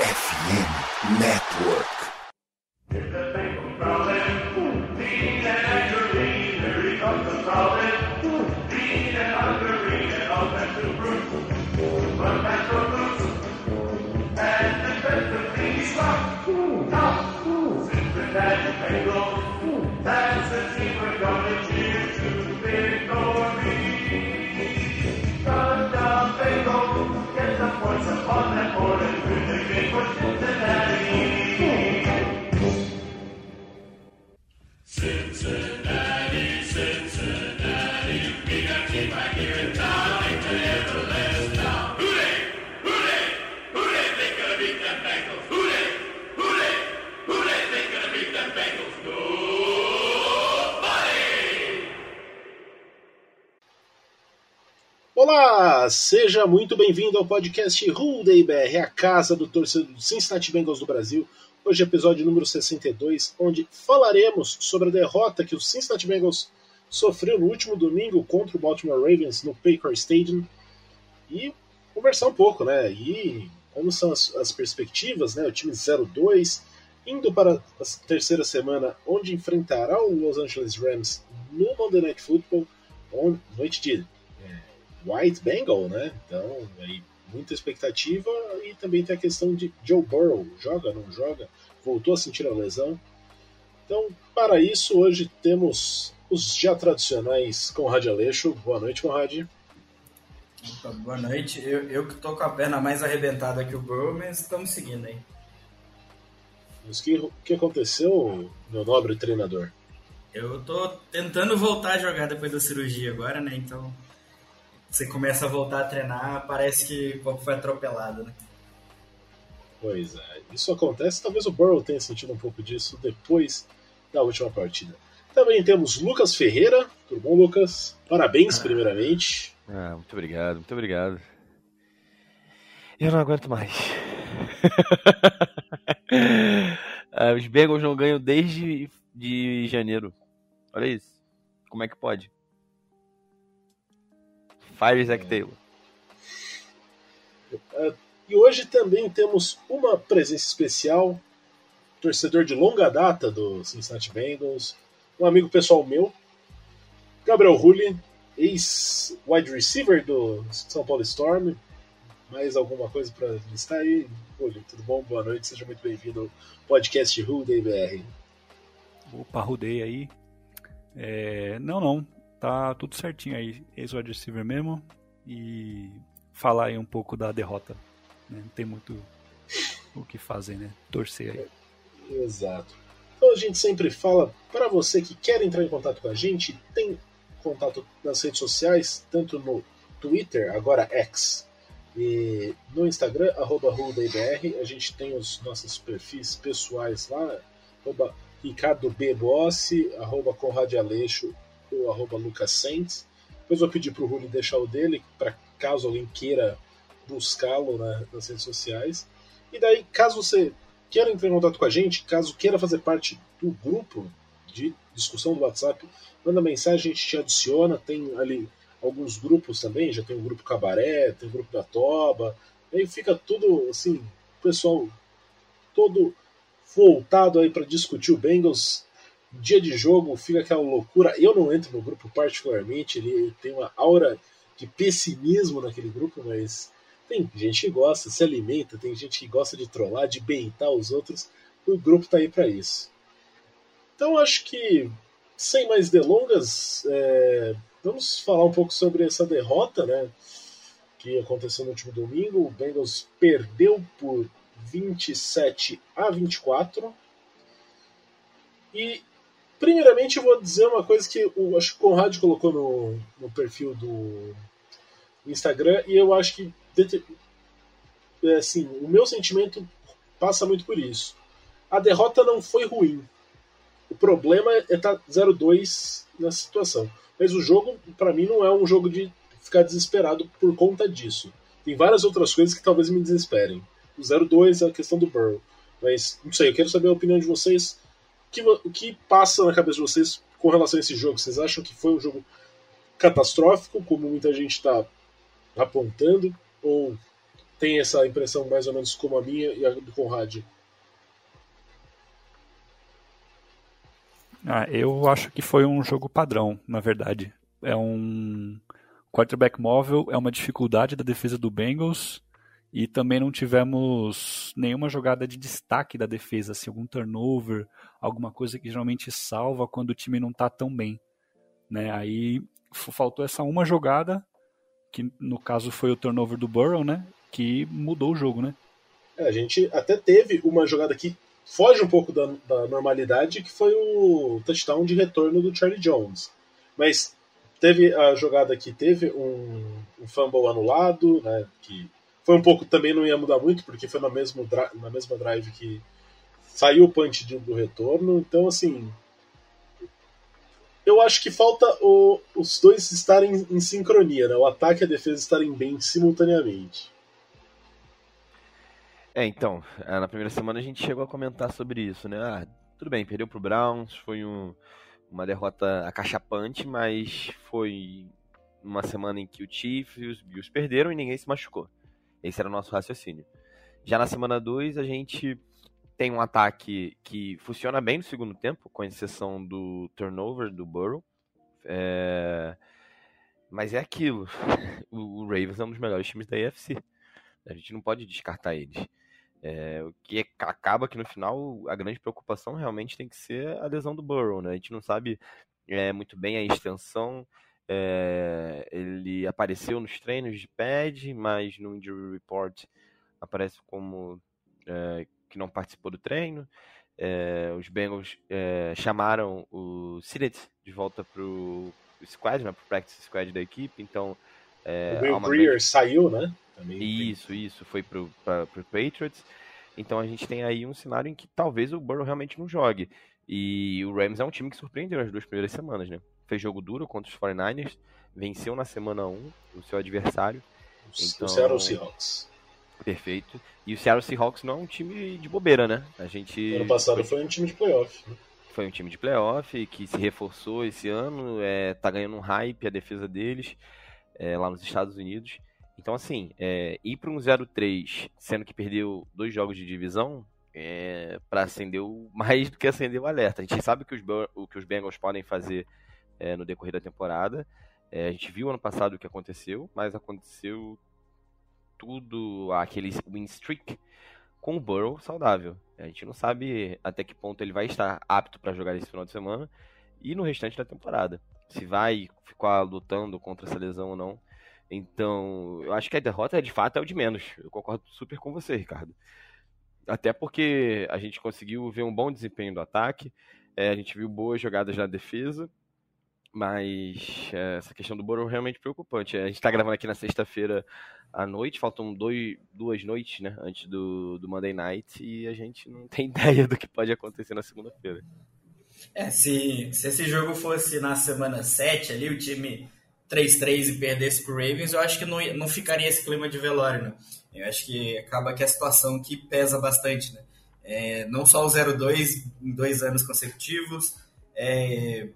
FM Network. Olá, seja muito bem-vindo ao podcast Day BR, a casa do torcedor do Cincinnati Bengals do Brasil. Hoje é episódio número 62, onde falaremos sobre a derrota que o Cincinnati Bengals sofreu no último domingo contra o Baltimore Ravens no Paycor Stadium e conversar um pouco, né? E como são as, as perspectivas, né? O time 0-2 indo para a terceira semana, onde enfrentará o Los Angeles Rams no Monday Night Football, noite de White Bengal, né? Então, aí, muita expectativa e também tem a questão de Joe Burrow, joga, não joga, voltou a sentir a lesão. Então, para isso, hoje temos os já tradicionais Conrad Aleixo. Boa noite, Conrad. Opa, boa noite. Eu, eu que tô com a perna mais arrebentada que o Burrow, mas estamos seguindo aí. Mas o que, que aconteceu, meu nobre treinador? Eu tô tentando voltar a jogar depois da cirurgia agora, né? Então você começa a voltar a treinar, parece que o corpo foi atropelado, né? Pois é, isso acontece. Talvez o Burrow tenha sentido um pouco disso depois da última partida. Também temos Lucas Ferreira. Tudo bom, Lucas? Parabéns, ah. primeiramente. Ah, muito obrigado, muito obrigado. Eu não aguento mais. ah, os Bengals não ganham desde de janeiro. Olha isso. Como é que pode? Fire Zack Taylor. Uh, e hoje também temos uma presença especial, torcedor de longa data do Cincinnati Bengals, um amigo pessoal meu, Gabriel Rulli, ex-wide receiver do São Paulo Storm. Mais alguma coisa para listar aí? Rulli, tudo bom? Boa noite, seja muito bem-vindo ao podcast Day BR. Opa, Rudei aí. É... Não, não tá tudo certinho aí, ex-wide receiver mesmo. E falar aí um pouco da derrota. Né? Não tem muito o que fazer, né? Torcer aí. Exato. Então a gente sempre fala para você que quer entrar em contato com a gente, tem contato nas redes sociais, tanto no Twitter, agora X, e no Instagram, arroba A gente tem os nossos perfis pessoais lá, arroba Ricardo B. Bossi, arroba Conrad o arroba lucassaints. Depois vou pedir para o deixar o dele, para caso alguém queira buscá-lo né, nas redes sociais. E daí, caso você queira entrar em contato com a gente, caso queira fazer parte do grupo de discussão do WhatsApp, manda mensagem, a gente te adiciona. Tem ali alguns grupos também, já tem o grupo Cabaré, tem o grupo da Toba. Aí fica tudo assim, o pessoal todo voltado aí para discutir o Bengals dia de jogo fica aquela loucura. Eu não entro no grupo particularmente, ele tem uma aura de pessimismo naquele grupo, mas tem gente que gosta, se alimenta, tem gente que gosta de trollar, de beitar os outros. O grupo tá aí para isso. Então acho que, sem mais delongas, é, vamos falar um pouco sobre essa derrota, né? Que aconteceu no último domingo. O Bengals perdeu por 27 a 24. E Primeiramente, eu vou dizer uma coisa que o, acho que o Conrad colocou no, no perfil do Instagram, e eu acho que é, assim, o meu sentimento passa muito por isso. A derrota não foi ruim. O problema é estar tá 0-2 nessa situação. Mas o jogo, para mim, não é um jogo de ficar desesperado por conta disso. Tem várias outras coisas que talvez me desesperem. O 0-2 é a questão do Burrow. Mas, não sei, eu quero saber a opinião de vocês que, o que passa na cabeça de vocês com relação a esse jogo? Vocês acham que foi um jogo catastrófico, como muita gente está apontando, ou tem essa impressão mais ou menos como a minha e a do Conrad? Ah, eu acho que foi um jogo padrão, na verdade. É um quarterback móvel, é uma dificuldade da defesa do Bengals e também não tivemos nenhuma jogada de destaque da defesa, assim, algum turnover, alguma coisa que geralmente salva quando o time não está tão bem. Né? Aí faltou essa uma jogada, que no caso foi o turnover do Burrow, né? Que mudou o jogo, né? É, a gente até teve uma jogada que foge um pouco da, da, normalidade, que foi o touchdown de retorno do Charlie Jones. Mas teve a jogada que teve um, um fumble anulado, né, que foi um pouco também não ia mudar muito, porque foi na, mesmo, na mesma drive que saiu o punch de, do retorno. Então, assim, eu acho que falta o, os dois estarem em sincronia, né? O ataque e a defesa estarem bem simultaneamente. É, então, é, na primeira semana a gente chegou a comentar sobre isso, né? Ah, tudo bem, perdeu pro Browns, foi um, uma derrota acachapante, mas foi uma semana em que o Chiefs e os Bills perderam e ninguém se machucou. Esse era o nosso raciocínio. Já na semana 2, a gente tem um ataque que funciona bem no segundo tempo, com exceção do turnover do Burrow. É... Mas é aquilo. O Ravens é um dos melhores times da AFC. A gente não pode descartar eles. É, o que acaba que no final a grande preocupação realmente tem que ser a lesão do Burrow, né? A gente não sabe é, muito bem a extensão. É, ele apareceu nos treinos de pad, mas no injury report aparece como é, que não participou do treino. É, os Bengals chamaram o Silet de volta para o squad, né, para o practice squad da equipe, então... o Will Breer grande... saiu, né? Também isso, tem... isso, foi para o Patriots. Então a gente tem aí um cenário em que talvez o Burrow realmente não jogue. E o Rams é um time que surpreendeu nas duas primeiras semanas, né? Fez jogo duro contra os 49ers, venceu na semana 1 o seu adversário. Então... O Seattle Seahawks. Perfeito. E o Seattle Seahawks não é um time de bobeira, né? A gente. Ano passado foi, foi um time de playoff. Né? Foi um time de playoff que se reforçou esse ano, é, tá ganhando um hype a defesa deles é, lá nos Estados Unidos. Então, assim, é, ir para um 0-3, sendo que perdeu dois jogos de divisão, é, para acender o, mais do que acender o alerta. A gente sabe que os, o que os Bengals podem fazer é, no decorrer da temporada. É, a gente viu ano passado o que aconteceu, mas aconteceu tudo, aquele win streak, com o Burrow saudável. A gente não sabe até que ponto ele vai estar apto para jogar esse final de semana e no restante da temporada. Se vai ficar lutando contra essa lesão ou não. Então, eu acho que a derrota de fato é o de menos. Eu concordo super com você, Ricardo. Até porque a gente conseguiu ver um bom desempenho do ataque, é, a gente viu boas jogadas na defesa, mas é, essa questão do Boro é realmente preocupante. A gente está gravando aqui na sexta-feira à noite, faltam dois, duas noites né, antes do, do Monday Night e a gente não tem ideia do que pode acontecer na segunda-feira. É, se, se esse jogo fosse na semana 7 ali, o time 3-3 e perdesse pro Ravens, eu acho que não, não ficaria esse clima de velório, né? Eu acho que acaba que é a situação que pesa bastante, né? É, não só o 0-2 em dois anos consecutivos, é,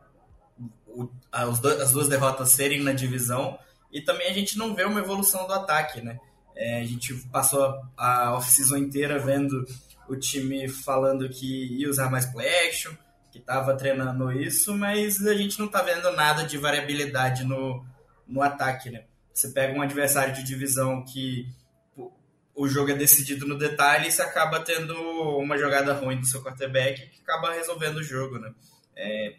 o, as, duas derrotas serem na divisão, e também a gente não vê uma evolução do ataque, né? É, a gente passou a off-season inteira vendo o time falando que ia usar mais play action, que estava treinando isso, mas a gente não está vendo nada de variabilidade no, no ataque, né? Você pega um adversário de divisão que o jogo é decidido no detalhe e você acaba tendo uma jogada ruim do seu quarterback que acaba resolvendo o jogo, né? É,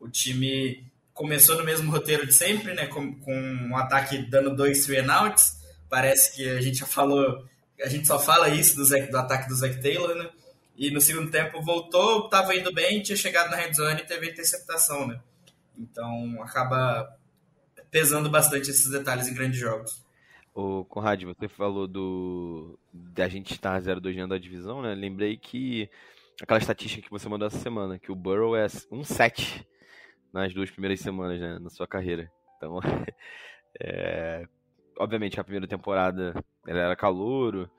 o time começou no mesmo roteiro de sempre, né? Com, com um ataque dando dois three and outs. Parece que a gente já falou, a gente só fala isso do, Zach, do ataque do Zach Taylor, né? E no segundo tempo voltou, estava indo bem, tinha chegado na red zone e teve interceptação, né? Então acaba pesando bastante esses detalhes em grandes jogos. O Conrad, você falou do da gente estar 0-2 dentro da divisão, né? Lembrei que aquela estatística que você mandou essa semana, que o Burrow é 1-7 nas duas primeiras semanas, né, na sua carreira. Então, é, obviamente a primeira temporada ela era calouro,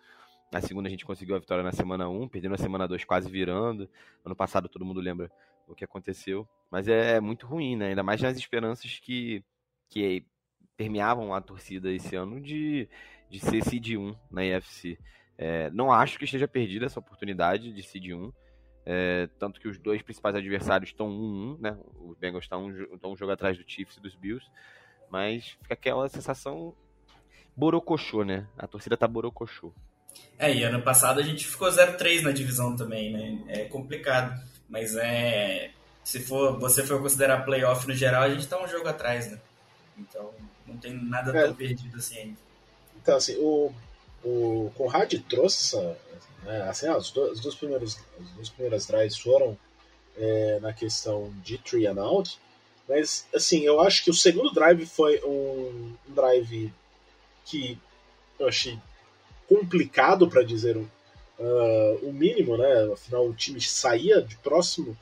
na segunda a gente conseguiu a vitória na semana 1, perdendo na semana 2 quase virando. Ano passado todo mundo lembra o que aconteceu. Mas é muito ruim, né? Ainda mais nas esperanças que, que permeavam a torcida esse ano de, de ser seed 1 na EFC. É, não acho que esteja perdida essa oportunidade de seed 1. É, tanto que os dois principais adversários estão 1-1, né? Os Bengals estão um, um jogo atrás do Chiefs e dos Bills. Mas fica aquela sensação borocochô, né? A torcida tá borocochô. É, e ano passado a gente ficou 0-3 na divisão também, né? É complicado. Mas é. Se for, você for considerar playoff no geral, a gente tá um jogo atrás, né? Então não tem nada é. tão perdido assim ainda. Então, assim, o, o Conrad trouxe. Né, assim, ah, os, dois, os, dois primeiros, as duas primeiras drives foram é, na questão de three and out. Mas, assim, eu acho que o segundo drive foi um, drive que eu achei complicado para dizer uh, o mínimo, né? Afinal, o time saía de próximo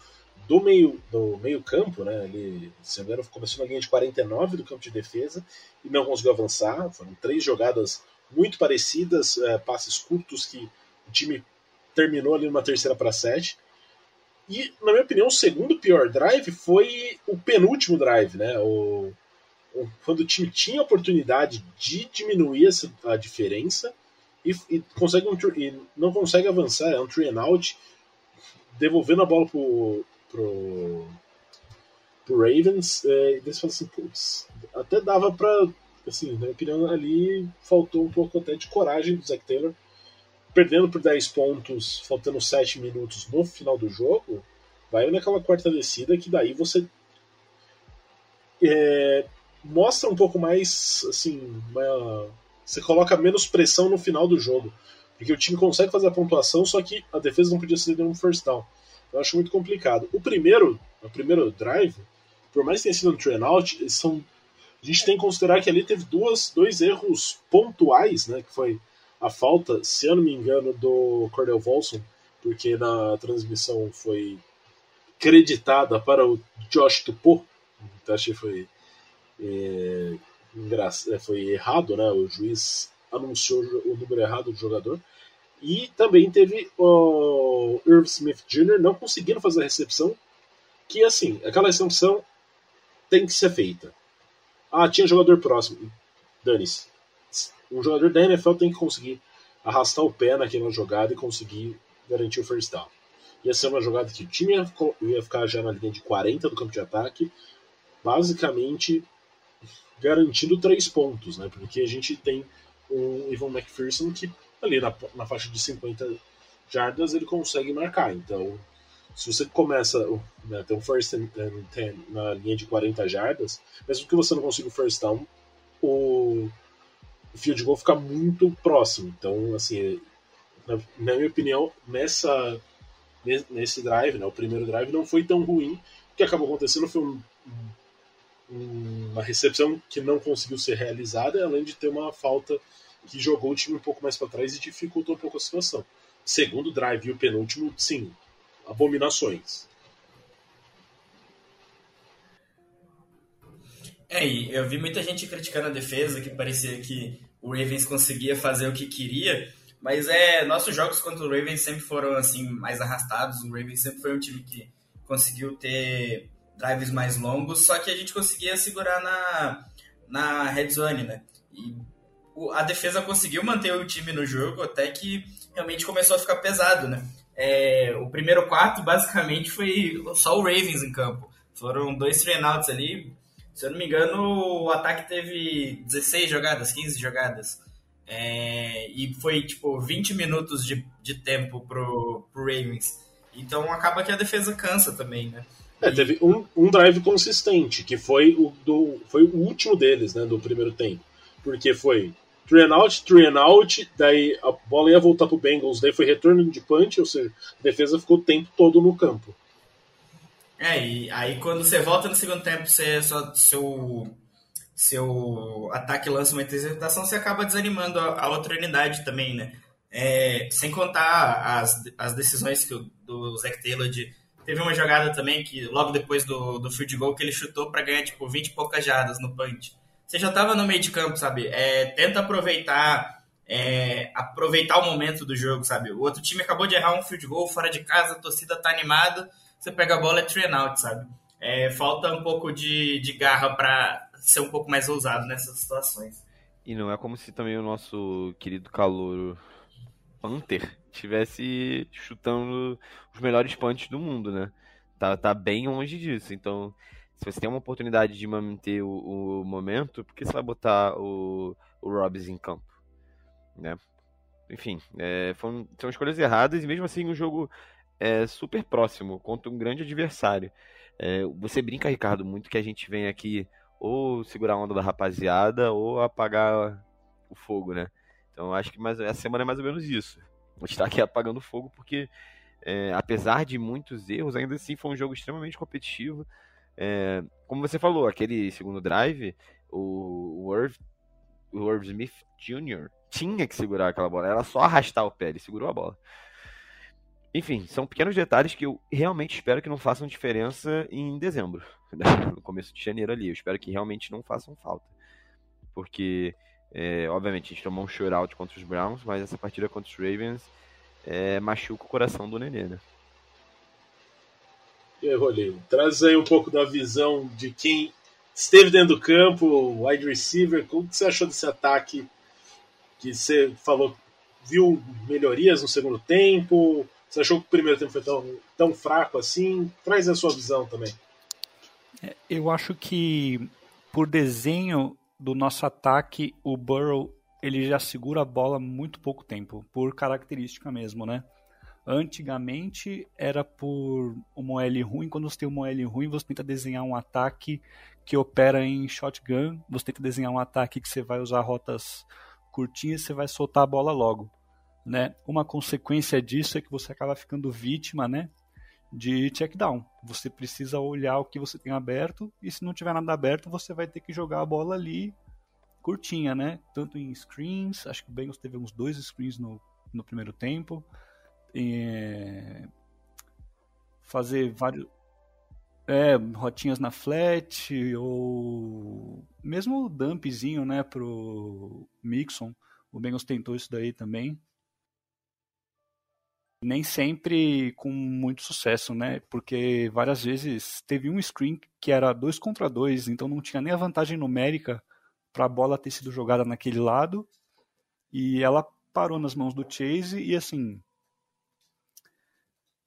do meio do meio campo, né? Ele, se não começou na linha de 49 do campo de defesa e não conseguiu avançar. Foram três jogadas muito parecidas, uh, passes curtos que o time terminou ali numa terceira para sete. E, na minha opinião, o segundo pior drive foi o penúltimo drive, né? O, o quando o time tinha a oportunidade de diminuir essa, a diferença e, e consegue um, e não consegue avançar, é um three and out, devolvendo a bola pro, pro, pro Ravens, é, e eles falam assim, putz, até dava pra, assim, na minha opinião, ali faltou um pouco até de coragem do Zach Taylor, perdendo por 10 pontos, faltando 7 minutos no final do jogo, vai naquela quarta descida que daí você é, mostra um pouco mais, assim, uma, você coloca menos pressão no final do jogo. Porque o time consegue fazer a pontuação, só que a defesa não podia ser nenhum first down. Eu acho muito complicado. O primeiro, o primeiro drive, por mais que tenha sido um train out, são, a gente tem que considerar que ali teve duas, dois erros pontuais, né? Que foi a falta, se eu não me engano, do Cordell Volson, porque na transmissão foi creditada para o Josh Tupou. Então achei foi é, é, foi errado, né? O juiz anunciou o número errado do jogador. E também teve o Irv Smith Jr. não conseguindo fazer a recepção, que assim, aquela recepção tem que ser feita. Ah, tinha jogador próximo. Dane-se. Um jogador da NFL tem que conseguir arrastar o pé naquela jogada e conseguir garantir o first down. Ia ser uma jogada que o time ia ficar já na linha de 40 do campo de ataque, basicamente garantindo três pontos, né? Porque a gente tem um Ivan McPherson que ali na, na faixa de 50 jardas ele consegue marcar. Então, se você começa né, ter um first and, ten na linha de 40 jardas, mesmo que você não consiga o first down, o, o field goal fica muito próximo. Então, assim, na, na minha opinião, nessa nesse drive, né, o primeiro drive não foi tão ruim. O que acabou acontecendo foi um, um uma recepção que não conseguiu ser realizada, além de ter uma falta que jogou o time um pouco mais para trás e dificultou um pouco a situação. Segundo drive e o penúltimo, sim, abominações. É, e eu vi muita gente criticando a defesa, que parecia que o Ravens conseguia fazer o que queria, mas é nossos jogos contra o Ravens sempre foram assim mais arrastados. O Ravens sempre foi um time que conseguiu ter drives mais longos, só que a gente conseguia segurar na, na red zone, né? E a defesa conseguiu manter o time no jogo até que realmente começou a ficar pesado, né? É, o primeiro quarto, basicamente, foi só o Ravens em campo. Foram dois trainouts ali. Se eu não me engano, o ataque teve 16 jogadas, 15 jogadas. É, e foi, tipo, 20 minutos de, de tempo pro, pro Ravens. Então acaba que a defesa cansa também, né? É, teve um, um drive consistente, que foi o, do, foi o último deles, né, do primeiro tempo. Porque foi three out, three out, daí a bola ia voltar pro Bengals, daí foi retorno de punch, ou seja, a defesa ficou o tempo todo no campo. É, e aí quando você volta no segundo tempo, você só, seu, seu ataque lança uma interceptação, você acaba desanimando a, a outra unidade também, né? É, sem contar as, as decisões que o, do Zach Taylor de Teve uma jogada também que, logo depois do, do field goal, que ele chutou para ganhar, tipo, 20 e poucas jardas no punch. Você já tava no meio de campo, sabe? É, tenta aproveitar é, aproveitar o momento do jogo, sabe? O outro time acabou de errar um field goal fora de casa, a torcida tá animada, você pega a bola e é train out, sabe? É, falta um pouco de, de garra para ser um pouco mais ousado nessas situações. E não é como se também o nosso querido calor Panther estivesse chutando os melhores punts do mundo, né? Tá, tá bem longe disso. Então, se você tem uma oportunidade de manter o, o momento, por que você vai botar o, o Robbs em campo? Né? Enfim, é, foram, são escolhas erradas e mesmo assim um jogo é, super próximo contra um grande adversário. É, você brinca, Ricardo, muito que a gente vem aqui ou segurar a onda da rapaziada ou apagar o fogo, né? Então acho que mais, essa semana é mais ou menos isso. A gente está aqui apagando fogo porque, é, apesar de muitos erros, ainda assim foi um jogo extremamente competitivo. É, como você falou, aquele segundo drive, o, o Irv, o Irv Smith Jr. tinha que segurar aquela bola, era só arrastar o pé, ele segurou a bola. Enfim, são pequenos detalhes que eu realmente espero que não façam diferença em dezembro, no começo de janeiro ali. Eu espero que realmente não façam falta. Porque, é, obviamente, a gente tomou um shootout contra os Browns, mas essa partida contra os Ravens é, machuca o coração do Nenê, né? E aí, Rolinho, traz aí um pouco da visão de quem esteve dentro do campo, wide receiver, como você achou desse ataque que você falou, viu melhorias no segundo tempo, você achou que o primeiro tempo foi tão, tão fraco assim? Traz a sua visão também. É, eu acho que por desenho do nosso ataque, o Burrow ele já segura a bola muito pouco tempo, por característica mesmo, né? Antigamente era por uma OL ruim, quando você tem uma OL ruim, você tenta desenhar um ataque que opera em shotgun, você tenta desenhar um ataque que você vai usar rotas curtinhas e você vai soltar a bola logo né? Uma consequência disso é que você acaba ficando vítima, né? De check down. Você precisa olhar o que você tem aberto e se não tiver nada aberto, você vai ter que jogar a bola ali curtinha, né? Tanto em screens, acho que o Bengals teve uns dois screens no, no primeiro tempo. É... Fazer vários. É, rotinhas na flat, ou mesmo dumpzinho, né, pro Mixon. O Bengals tentou isso daí também nem sempre com muito sucesso, né? Porque várias vezes teve um screen que era dois contra dois, então não tinha nem a vantagem numérica para a bola ter sido jogada naquele lado e ela parou nas mãos do Chase e assim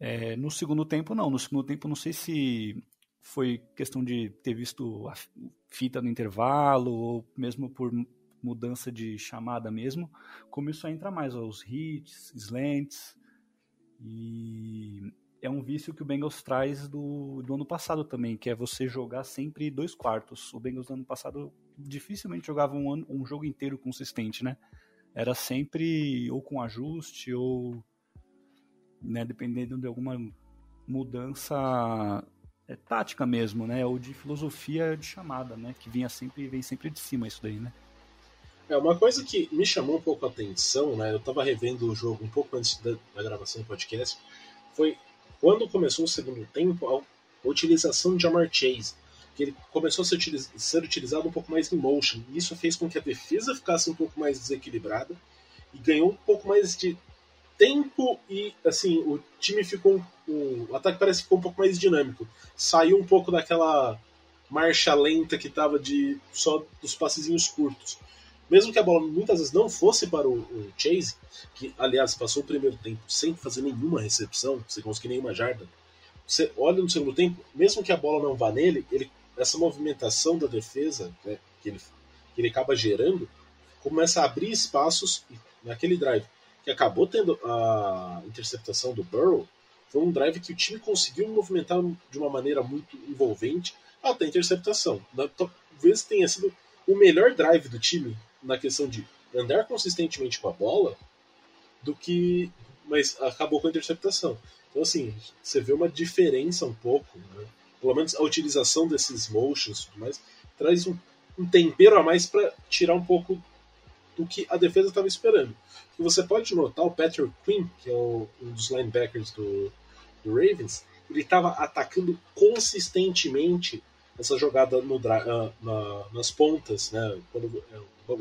é, no segundo tempo não, no segundo tempo não sei se foi questão de ter visto a fita no intervalo ou mesmo por mudança de chamada mesmo, começou a entrar mais os hits, slants, e é um vício que o Bengals traz do, do ano passado também, que é você jogar sempre dois quartos. O Bengals no ano passado dificilmente jogava um, ano, um jogo inteiro consistente, né? Era sempre ou com ajuste ou né, dependendo de alguma mudança é, tática mesmo, né? Ou de filosofia de chamada, né? Que vinha sempre vem sempre de cima isso daí, né? É, uma coisa que me chamou um pouco a atenção, né? Eu estava revendo o jogo um pouco antes da, da, gravação do podcast, foi quando começou o segundo tempo, a, utilização de Jamar Chase. Que ele começou a ser, utiliz, ser utilizado um pouco mais em motion. E isso fez com que a defesa ficasse um pouco mais desequilibrada e ganhou um pouco mais de tempo e assim o time ficou o, ataque parece que ficou um pouco mais dinâmico. Saiu um pouco daquela marcha lenta que estava de só dos passezinhos curtos. Mesmo que a bola muitas vezes não fosse para o, o Chase, que aliás passou o primeiro tempo sem fazer nenhuma recepção, sem conseguir nenhuma jarda, você olha no segundo tempo, mesmo que a bola não vá nele, ele, essa movimentação da defesa né, que, ele, que ele acaba gerando começa a abrir espaços naquele drive que acabou tendo a interceptação do Burrow. Foi um drive que o time conseguiu movimentar de uma maneira muito envolvente até a interceptação. Talvez tenha sido o melhor drive do time na questão de andar consistentemente com a bola do que. Mas acabou com a interceptação. Então, assim, você vê uma diferença um pouco, né? pelo menos a utilização desses motions mais, traz um, um tempero a mais para tirar um pouco do que a defesa estava esperando. E você pode notar o Patrick Quinn, que é o, um dos linebackers do, do Ravens, ele estava atacando consistentemente essa jogada no, uh, na, nas pontas, né? Quando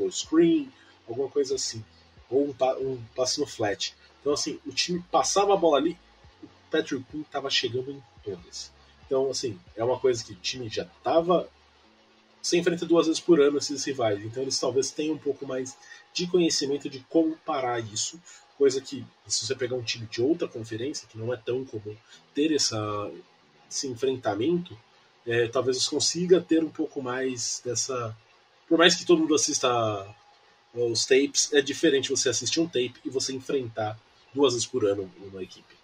o screen, alguma coisa assim, ou um, um passe no flat. Então assim, o time passava a bola ali, o Patrick Quinn estava chegando em todas. Então assim, é uma coisa que o time já estava você enfrenta duas vezes por ano esses rivais, então eles talvez tenham um pouco mais de conhecimento de como parar isso, coisa que se você pegar um time de outra conferência, que não é tão comum ter essa, esse enfrentamento, é, talvez você consiga ter um pouco mais dessa. Por mais que todo mundo assista os tapes, é diferente você assistir um tape e você enfrentar duas vezes por ano uma equipe.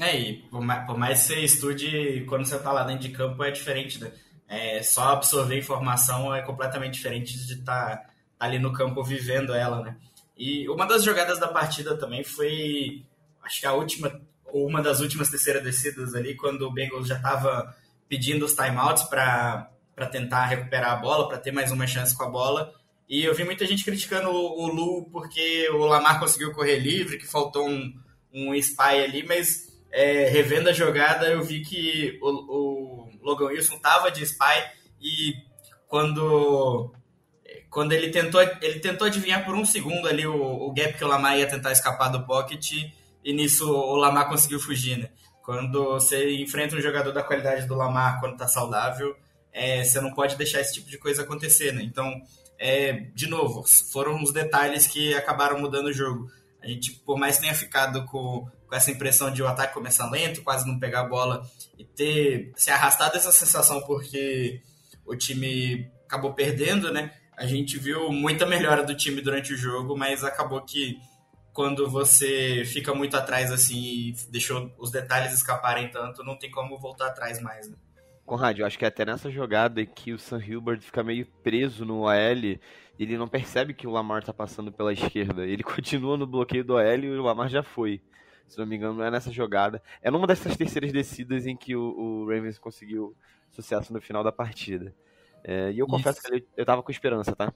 É, e por mais, por mais que você estude, quando você está lá dentro de campo é diferente, né? É, só absorver informação é completamente diferente de estar tá, tá ali no campo vivendo ela, né? E uma das jogadas da partida também foi, acho que a última, uma das últimas terceiras descidas ali, quando o Bengals já estava pedindo os timeouts para tentar recuperar a bola, para ter mais uma chance com a bola. E eu vi muita gente criticando o, o Lu porque o Lamar conseguiu correr livre, que faltou um, um spy ali, mas é, revendo a jogada, eu vi que o, o Logan Wilson tava de spy e quando quando ele tentou ele tentou adivinhar por um segundo ali o, o gap que o Lamar ia tentar escapar do pocket e nisso o Lamar conseguiu fugir, né? Quando você enfrenta um jogador da qualidade do Lamar quando tá saudável, é, você não pode deixar esse tipo de coisa acontecer, né? Então, é, de novo, foram os detalhes que acabaram mudando o jogo. A gente, por mais que tenha ficado com com essa impressão de o ataque começar lento, quase não pegar a bola e ter se arrastado essa sensação porque o time acabou perdendo, né? A gente viu muita melhora do time durante o jogo, mas acabou que quando você fica muito atrás assim e deixou os detalhes escaparem tanto, não tem como voltar atrás mais, né? Conrad, eu acho que é até nessa jogada que o Sam Hilbert fica meio preso no OL, ele não percebe que o Lamar tá passando pela esquerda. Ele continua no bloqueio do OL e o Lamar já foi se não me engano, não é nessa jogada. É numa dessas terceiras descidas em que o, o Ravens conseguiu sucesso no final da partida. É, e eu confesso Isso. que eu, eu tava com esperança, tá?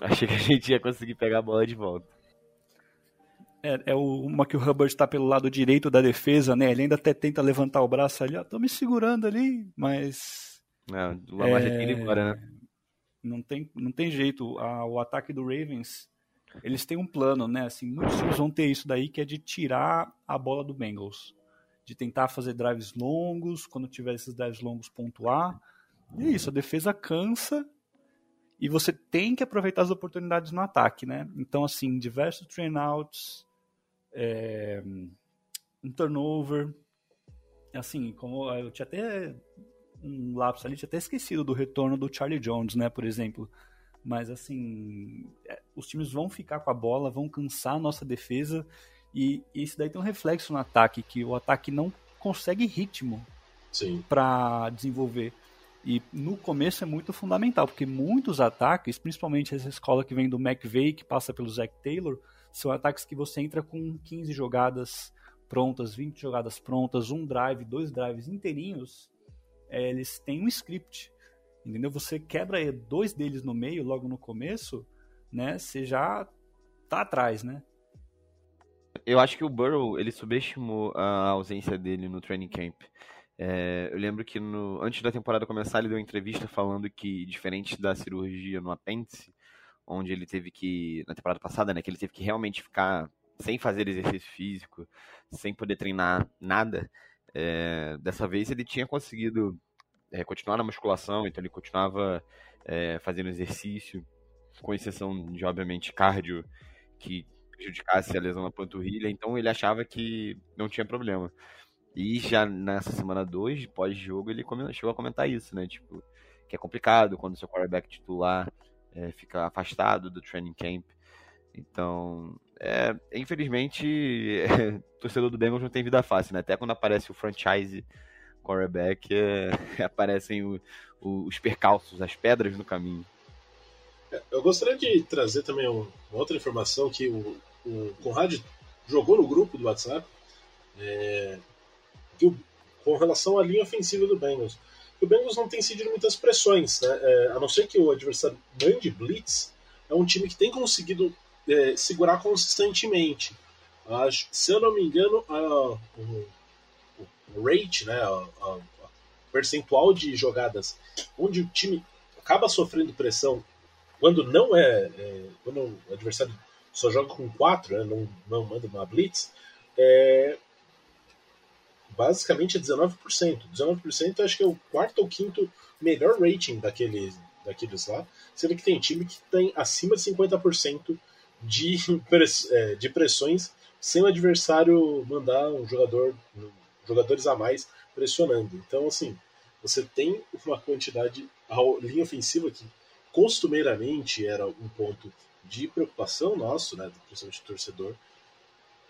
Achei que a gente ia conseguir pegar a bola de volta. É, é uma que o Hubbard está pelo lado direito da defesa, né? Ele ainda até tenta levantar o braço ali, ó, tô me segurando ali, mas. É, o Lamar é... já tem embora, né? Não tem, não tem jeito. O ataque do Ravens eles têm um plano, né? Assim, muitos times vão ter isso daí, que é de tirar a bola do Bengals. De tentar fazer drives longos, quando tiver esses drives longos, pontuar. E é isso, a defesa cansa e você tem que aproveitar as oportunidades no ataque, né? Então, assim, diversos train-outs, é, um turnover. Assim, como eu tinha até um lapso ali, tinha até esquecido do retorno do Charlie Jones, né, por exemplo. Mas assim, é, os times vão ficar com a bola, vão cansar a nossa defesa e isso daí tem um reflexo no ataque, que o ataque não consegue ritmo para desenvolver. E no começo é muito fundamental, porque muitos ataques, principalmente essa escola que vem do McVeigh, que passa pelo Zach Taylor, são ataques que você entra com 15 jogadas prontas, 20 jogadas prontas, um drive, dois drives inteirinhos. É, eles têm um script. Entendeu? Você quebra dois deles no meio, logo no começo, né? Você já tá atrás, né? Eu acho que o Burrow, ele subestimou a ausência dele no training camp. É, eu lembro que no, antes da temporada começar, ele deu uma entrevista falando que, diferente da cirurgia no apêndice, onde ele teve que, na temporada passada, né, que ele teve que realmente ficar sem fazer exercício físico, sem poder treinar nada, é, dessa vez ele tinha conseguido é, continuar na musculação, então ele continuava é, fazendo exercício, com exceção de, obviamente, cardio, que prejudicasse a lesão na panturrilha, então ele achava que não tinha problema. E já nessa semana 2, pós-jogo, ele chegou a comentar isso, né? Tipo, que é complicado quando seu quarterback titular é, fica afastado do training camp. Então, é, infelizmente, é, torcedor do Bengals não tem vida fácil, né? Até quando aparece o franchise quarterback, é, aparecem o, o, os percalços, as pedras no caminho. É, eu gostaria de trazer também uma outra informação que o, o Conrad jogou no grupo do WhatsApp é, o, com relação à linha ofensiva do Bengals. O Bengals não tem cedido muitas pressões, né? É, a não ser que o adversário mande blitz, é um time que tem conseguido é, segurar consistentemente. Acho, se eu não me engano, a, o, rate, né, a, a, percentual de jogadas onde o time acaba sofrendo pressão quando não é, é quando o adversário só joga com quatro, né, não, não manda uma blitz, é, basicamente é 19%. 19% acho que é o quarto ou quinto melhor rating daqueles, daqueles lá, sendo que tem time que tem acima de 50% de, é, de pressões sem o adversário mandar um jogador, jogadores a mais pressionando. Então, assim, você tem uma quantidade, a linha ofensiva que costumeiramente era um ponto de preocupação nosso, né, principalmente do torcedor,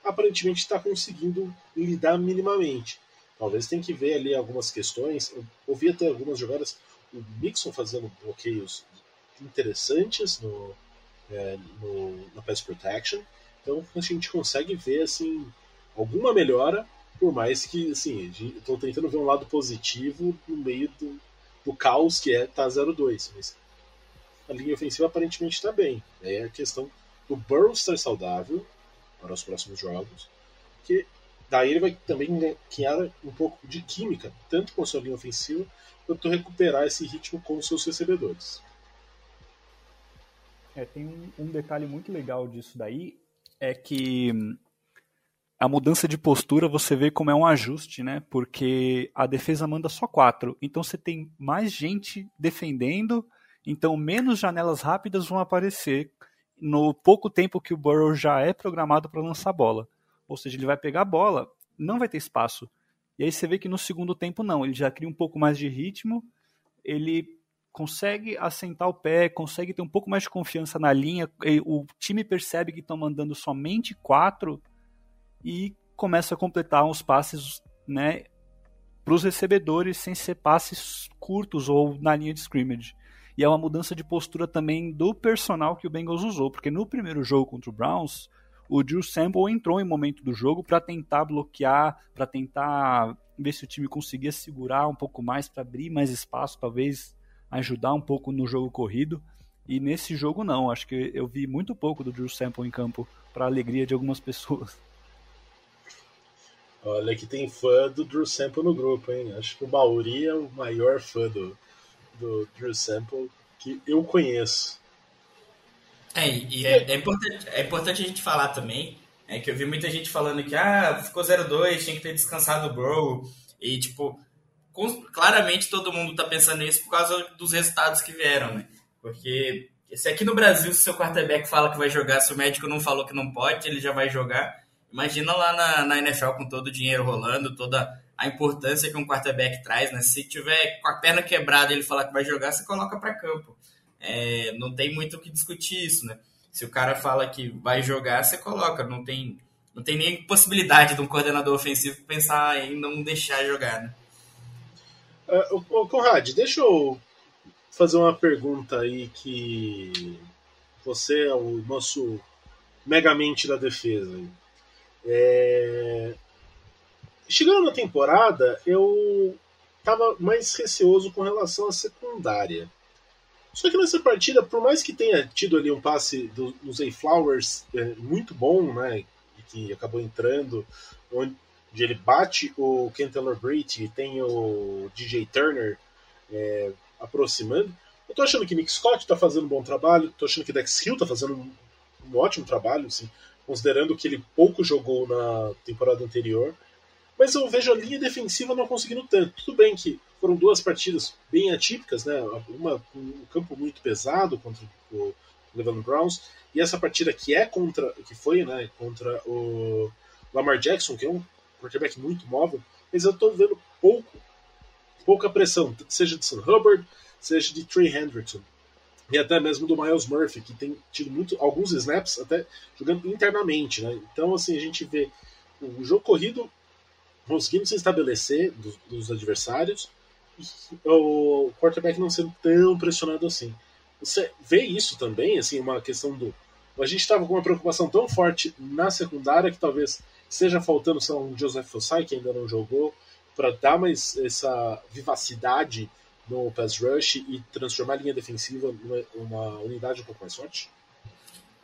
aparentemente está conseguindo lidar minimamente. Talvez tenha que ver ali algumas questões. Eu ouvi até algumas jogadas, o Mixon fazendo bloqueios interessantes no, é, no, na Pass Protection. Então a gente consegue ver assim alguma melhora, por mais que assim, estou tentando ver um lado positivo no meio do, do caos que é tá 0-2. Mas a linha ofensiva aparentemente está bem. É a questão do Burrow estar saudável para os próximos jogos, que daí ele vai também criar um pouco de química, tanto com a sua linha ofensiva, quanto recuperar esse ritmo com os seus recebedores. É, tem um, um detalhe muito legal disso daí, é que a mudança de postura você vê como é um ajuste, né? Porque a defesa manda só quatro. Então você tem mais gente defendendo então, menos janelas rápidas vão aparecer no pouco tempo que o Burrow já é programado para lançar a bola. Ou seja, ele vai pegar a bola, não vai ter espaço. E aí você vê que no segundo tempo não, ele já cria um pouco mais de ritmo, ele consegue assentar o pé, consegue ter um pouco mais de confiança na linha, o time percebe que estão mandando somente quatro e começa a completar uns passes né, para os recebedores sem ser passes curtos ou na linha de scrimmage. E é uma mudança de postura também do personal que o Bengals usou, porque no primeiro jogo contra o Browns, o Drew Sample entrou em momento do jogo para tentar bloquear, para tentar ver se o time conseguia segurar um pouco mais, para abrir mais espaço, talvez ajudar um pouco no jogo corrido. E nesse jogo não, acho que eu vi muito pouco do Drew Sample em campo, para alegria de algumas pessoas. Olha que tem fã do Drew Sample no grupo, hein? Acho que o Mauri é o maior fã do, do Drew Sample que eu conheço. É, e é, é, importante, é importante a gente falar também, é que eu vi muita gente falando que ah, ficou 0-2, tinha que ter descansado o Bro, e tipo, com, claramente todo mundo tá pensando nisso por causa dos resultados que vieram, né? Porque se aqui no Brasil, se seu quarterback fala que vai jogar, se o médico não falou que não pode, ele já vai jogar. Imagina lá na, na NFL com todo o dinheiro rolando, toda a importância que um quarterback traz, né? Se tiver com a perna quebrada ele falar que vai jogar, você coloca para campo. É, não tem muito o que discutir isso, né? Se o cara fala que vai jogar, você coloca. Não tem, não tem nem possibilidade de um coordenador ofensivo pensar em não deixar jogar, né? Uh, Conrad, deixa eu fazer uma pergunta aí que você é o nosso megamente da defesa. É, Chegando na temporada, eu estava mais receoso com relação à secundária. Só que nessa partida, por mais que tenha tido ali um passe do, do Zay Flowers é, muito bom, né, que acabou entrando, onde ele bate o Ken Taylor Britt e tem o DJ Turner é, aproximando, eu tô achando que Nick Scott tá fazendo um bom trabalho, tô achando que Dex Hill tá fazendo um, um ótimo trabalho, assim, considerando que ele pouco jogou na temporada anterior mas eu vejo a linha defensiva não conseguindo tanto. Tudo bem que foram duas partidas bem atípicas, né? Uma com um campo muito pesado contra o Cleveland Browns e essa partida que é contra, que foi, né, contra o Lamar Jackson, que é um quarterback muito móvel, mas eu estou vendo pouco, pouca pressão, seja de Sam Hubbard, seja de Trey Hendrickson e até mesmo do Miles Murphy, que tem tido muito, alguns snaps até jogando internamente, né? Então assim a gente vê o jogo corrido conseguindo se estabelecer dos, dos adversários e o quarterback não sendo tão pressionado assim. Você vê isso também, assim, uma questão do. A gente estava com uma preocupação tão forte na secundária que talvez seja faltando só um Joseph Fossai, que ainda não jogou, para dar mais essa vivacidade no pass rush e transformar a linha defensiva numa uma unidade um pouco mais forte?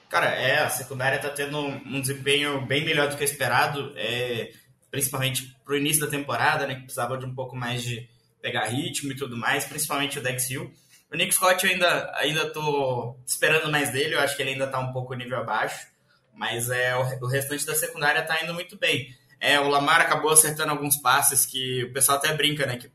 Cara, é, a secundária está tendo um desempenho bem melhor do que esperado. É, principalmente pro início da temporada, né, que precisava de um pouco mais de pegar ritmo e tudo mais, principalmente o Dex Hill. O Nick Scott eu ainda, ainda tô esperando mais dele, eu acho que ele ainda tá um pouco nível abaixo, mas é, o, o restante da secundária tá indo muito bem. É, o Lamar acabou acertando alguns passes que o pessoal até brinca, né? Que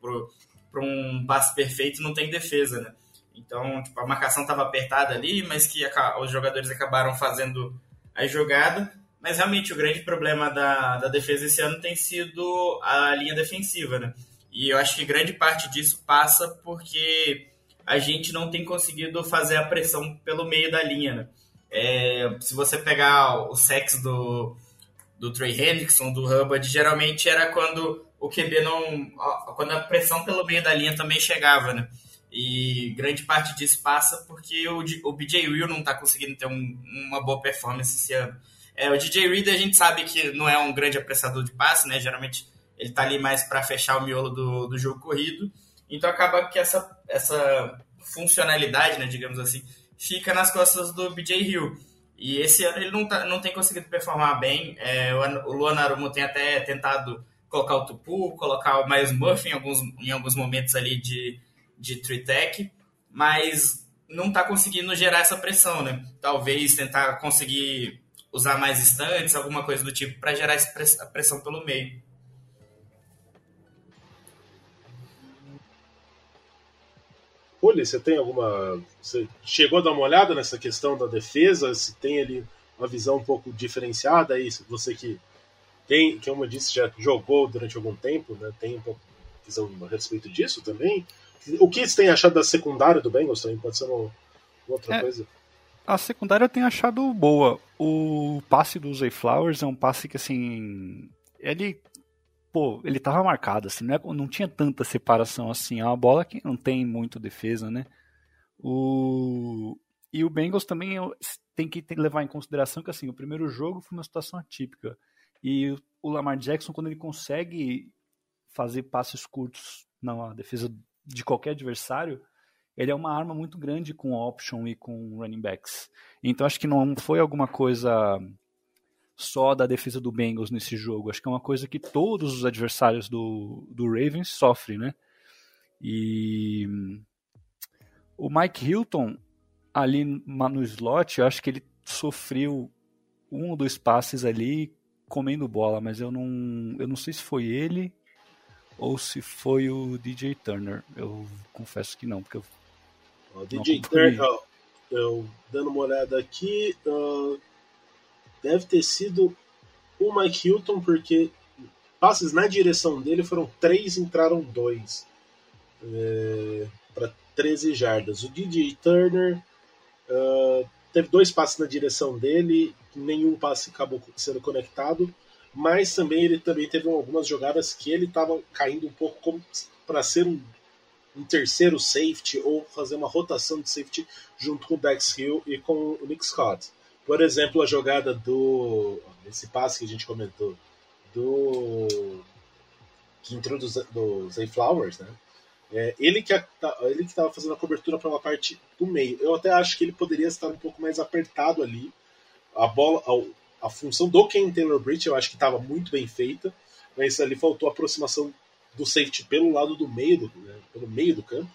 para um passe perfeito não tem defesa, né? Então, tipo, a marcação estava apertada ali, mas que os jogadores acabaram fazendo a jogada. Mas realmente o grande problema da, da defesa esse ano tem sido a linha defensiva, né? E eu acho que grande parte disso passa porque a gente não tem conseguido fazer a pressão pelo meio da linha, né? É, se você pegar o sex do, do Trey Hendrickson, do Hubbard, geralmente era quando o QB não. quando a pressão pelo meio da linha também chegava, né? E grande parte disso passa porque o, o BJ Will não está conseguindo ter um, uma boa performance esse ano. É, o DJ Reed a gente sabe que não é um grande apressador de passe, né? Geralmente ele está ali mais para fechar o miolo do, do jogo corrido. Então acaba que essa, essa funcionalidade, né, digamos assim, fica nas costas do BJ Hill. E esse ano ele não, tá, não tem conseguido performar bem. É, o Luan Arumo tem até tentado colocar o Tupu, colocar o Miles Murphy em alguns, em alguns momentos ali de, de tech, mas não está conseguindo gerar essa pressão, né? Talvez tentar conseguir usar mais estantes, alguma coisa do tipo, para gerar essa pressão pelo meio. Poli, você tem alguma. Você chegou a dar uma olhada nessa questão da defesa? Se tem ali uma visão um pouco diferenciada aí, você que tem, que como eu disse, já jogou durante algum tempo, né? Tem um pouco de visão a respeito disso também? O que você tem achado da secundária do Bengals também? Pode ser uma, outra é, coisa? A secundária eu tenho achado boa. O passe do Zay Flowers é um passe que, assim, ele pô, ele tava marcado, assim, não, é, não tinha tanta separação assim. É uma bola que não tem muito defesa, né? O... E o Bengals também tem que levar em consideração que assim, o primeiro jogo foi uma situação atípica. E o Lamar Jackson, quando ele consegue fazer passes curtos na defesa de qualquer adversário, ele é uma arma muito grande com option e com running backs. Então acho que não foi alguma coisa só da defesa do Bengals nesse jogo. Acho que é uma coisa que todos os adversários do, do Ravens sofrem, né? E o Mike Hilton ali no slot, eu acho que ele sofreu um ou dois passes ali comendo bola, mas eu não, eu não sei se foi ele ou se foi o DJ Turner. Eu confesso que não, porque eu. O DJ Turner, eu dando uma olhada aqui, uh, deve ter sido o Mike Hilton, porque passes na direção dele foram três, entraram dois. É, para 13 jardas. O DJ Turner uh, teve dois passes na direção dele, nenhum passe acabou sendo conectado, mas também ele também teve algumas jogadas que ele estava caindo um pouco para ser um, um, terceiro safety ou fazer uma rotação de safety junto com o Dex Hill e com o Nick Scott. Por exemplo, a jogada do. Esse passe que a gente comentou, do. que introduz do Zay Flowers, né? É, ele que estava fazendo a cobertura pela parte do meio. Eu até acho que ele poderia estar um pouco mais apertado ali. A bola, a, a função do Ken Taylor Bridge eu acho que estava muito bem feita, mas ali faltou a aproximação do safety pelo lado do meio do, né, pelo meio do campo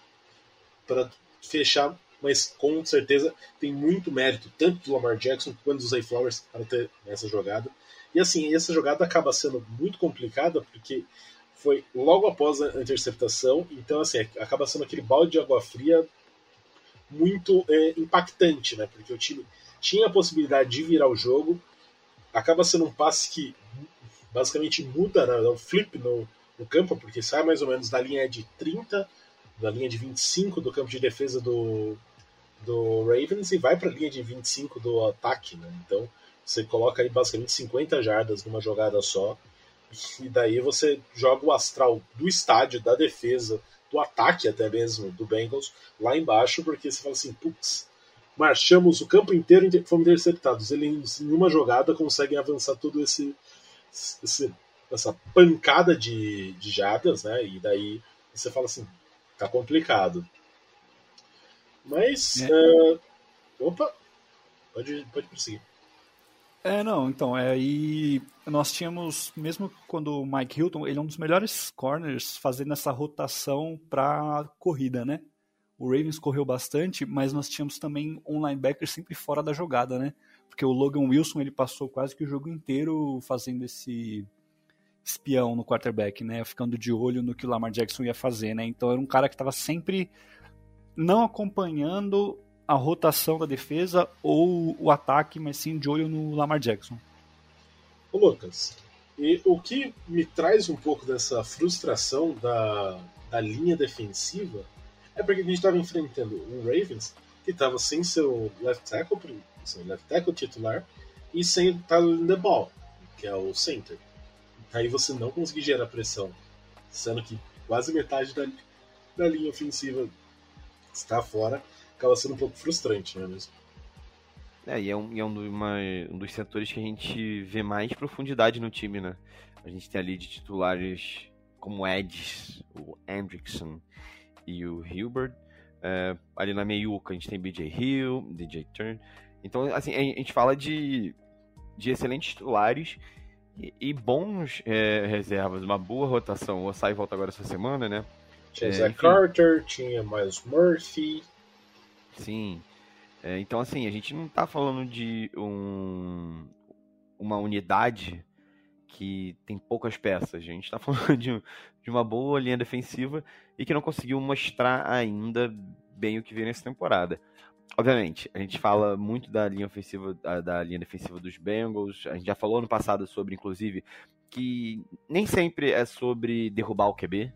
para fechar mas com certeza tem muito mérito, tanto do Lamar Jackson quanto do Zay Flowers, para ter essa jogada. E assim, essa jogada acaba sendo muito complicada, porque foi logo após a interceptação, então assim, acaba sendo aquele balde de água fria muito é, impactante, né? Porque o time tinha a possibilidade de virar o jogo, acaba sendo um passe que basicamente muda, né, o flip no, no campo, porque sai mais ou menos da linha de 30 da linha de 25 do campo de defesa do, do Ravens e vai para a linha de 25 do ataque, né? Então você coloca aí basicamente 50 jardas numa jogada só, e daí você joga o astral do estádio, da defesa, do ataque até mesmo do Bengals lá embaixo, porque você fala assim, putz, marchamos o campo inteiro e fomos interceptados. Eles em uma jogada conseguem avançar todo esse, esse essa pancada de, de jardas, né? E daí você fala assim, tá complicado. Mas. É. Uh, opa! Pode, pode prosseguir. É, não, então, é, e nós tínhamos, mesmo quando o Mike Hilton, ele é um dos melhores corners fazendo essa rotação para corrida, né? O Ravens correu bastante, mas nós tínhamos também um linebacker sempre fora da jogada, né? Porque o Logan Wilson, ele passou quase que o jogo inteiro fazendo esse espião no quarterback, né? Ficando de olho no que o Lamar Jackson ia fazer, né? Então era um cara que estava sempre não acompanhando a rotação da defesa ou o ataque, mas sim de olho no Lamar Jackson. Ô Lucas, e o que me traz um pouco dessa frustração da, da linha defensiva é porque a gente estava enfrentando um Ravens que estava sem seu left tackle, seu left tackle titular e sem Tyler ball, que é o center. Aí você não conseguir gerar pressão, sendo que quase metade da, da linha ofensiva está fora, acaba sendo um pouco frustrante, não é mesmo? É, e é, um, é um, uma, um, dos setores que a gente vê mais profundidade no time, né? A gente tem ali de titulares como Eds, o Hendrickson e o Hilbert. É, ali na meiuca a gente tem BJ Hill, DJ Turn. Então, assim, a gente fala de, de excelentes titulares e, e bons é, reservas, uma boa rotação. O Osai volta agora essa semana, né? Tinha é, Zach Carter, tinha Miles Murphy. Sim. É, então, assim, a gente não tá falando de um, uma unidade que tem poucas peças. A gente está falando de, de, uma boa linha defensiva e que não conseguiu mostrar ainda bem o que veio nessa temporada. Obviamente, a gente fala muito da linha ofensiva, da, da, linha defensiva dos Bengals. A gente já falou no passado sobre, inclusive, que nem sempre é sobre derrubar o QB,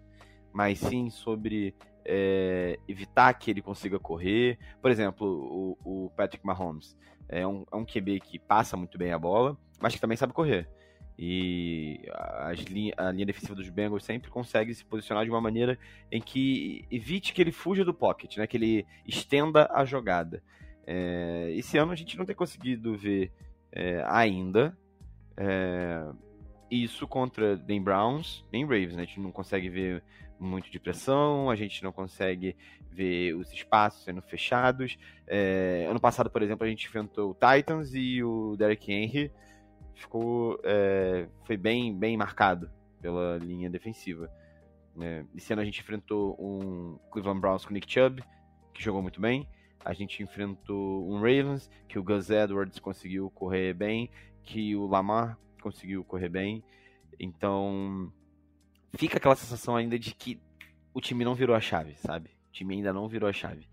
mas sim sobre é, evitar que ele consiga correr. Por exemplo, o, o Patrick Mahomes é um, é um QB que passa muito bem a bola, mas que também sabe correr. E linha, a linha defensiva dos Bengals sempre consegue se posicionar de uma maneira em que evite que ele fuja do pocket, né? que ele estenda a jogada. É, esse ano a gente não tem conseguido ver é, ainda é, isso contra nem Browns nem Ravens. Né? A gente não consegue ver muito de pressão, a gente não consegue ver os espaços sendo fechados. É, ano passado, por exemplo, a gente enfrentou o Titans e o Derek Henry ficou é, foi bem bem marcado pela linha defensiva. É, esse ano a gente enfrentou um Cleveland Browns com Nick Chubb, que jogou muito bem. A gente enfrentou um Ravens, que o Gus Edwards conseguiu correr bem, que o Lamar conseguiu correr bem. Então, fica aquela sensação ainda de que o time não virou a chave, sabe? O time ainda não virou a chave.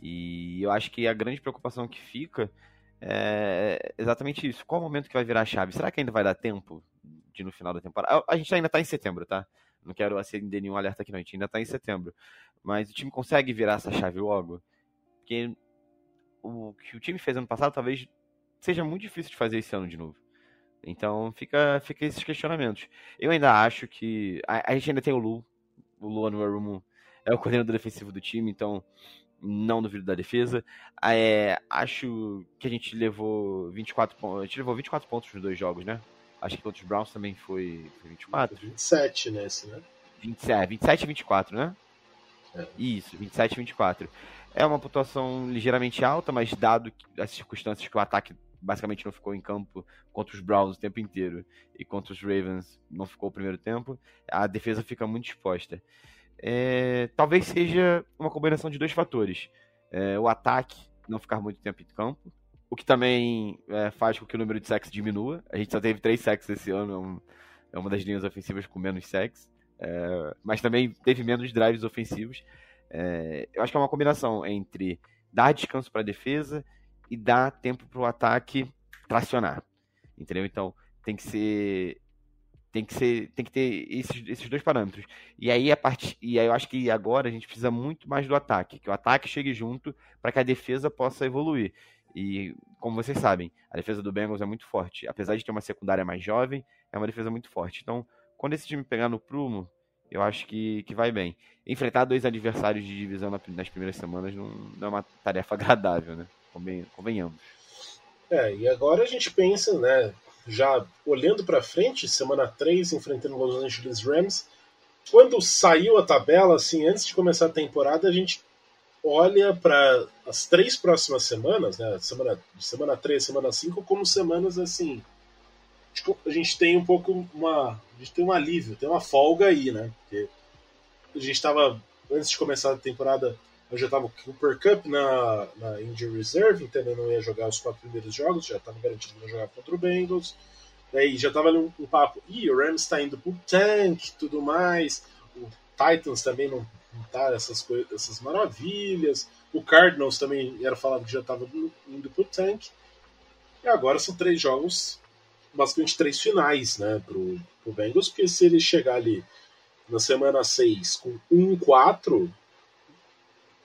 E eu acho que a grande preocupação que fica é exatamente isso. Qual o momento que vai virar a chave? Será que ainda vai dar tempo de no final da temporada? A gente ainda tá em setembro, tá? Não quero acender nenhum alerta aqui, não. A gente ainda tá em setembro. Mas o time consegue virar essa chave logo? Porque o que o time fez ano passado talvez seja muito difícil de fazer esse ano de novo. Então fica, fica esses questionamentos. Eu ainda acho que. A, a gente ainda tem o Lu. O Lu Anuarumo é o coordenador defensivo do time, então não duvido da defesa. É, acho que a gente levou 24 pontos. A gente levou 24 pontos nos dois jogos, né? Acho que contra os Browns também foi, foi 24. 27 nesse, né? 27, 27 e 24, né? É. Isso, 27 e 24. É uma pontuação ligeiramente alta, mas dado as circunstâncias que o ataque basicamente não ficou em campo contra os Browns o tempo inteiro e contra os Ravens não ficou o primeiro tempo, a defesa fica muito exposta. É, talvez seja uma combinação de dois fatores. É, o ataque não ficar muito tempo em campo, o que também é, faz com que o número de sacks diminua. A gente só teve três sacks esse ano, é, é uma das linhas ofensivas com menos sacks, é, mas também teve menos drives ofensivos. É, eu acho que é uma combinação entre dar descanso para a defesa e dar tempo para o ataque tracionar. Entendeu? Então tem que ser tem que ser tem que ter esses, esses dois parâmetros. E aí a parte e aí eu acho que agora a gente precisa muito mais do ataque que o ataque chegue junto para que a defesa possa evoluir. E como vocês sabem a defesa do Bengals é muito forte. Apesar de ter uma secundária mais jovem é uma defesa muito forte. Então quando esse time pegar no prumo eu acho que, que vai bem. Enfrentar dois adversários de divisão nas primeiras semanas não, não é uma tarefa agradável né convenhamos. É, e agora a gente pensa, né, já olhando para frente, semana 3, enfrentando os Los Angeles Rams, quando saiu a tabela, assim, antes de começar a temporada, a gente olha para as três próximas semanas, né, semana, semana 3, semana 5, como semanas, assim, a gente tem um pouco uma, a gente tem um alívio, tem uma folga aí, né, porque a gente estava, antes de começar a temporada, já estava o Cooper Cup na, na Injury Reserve, então eu não ia jogar os quatro primeiros jogos, já estava garantido que ia jogar contra o Bengals. Aí já tava ali um, um papo, ih, o Rams tá indo pro tank tudo mais, o Titans também não, não tá essas coisas, essas maravilhas, o Cardinals também era falado que já tava indo pro tank. E agora são três jogos, basicamente três finais, né, pro, pro Bengals, porque se ele chegar ali na semana 6 com 1-4,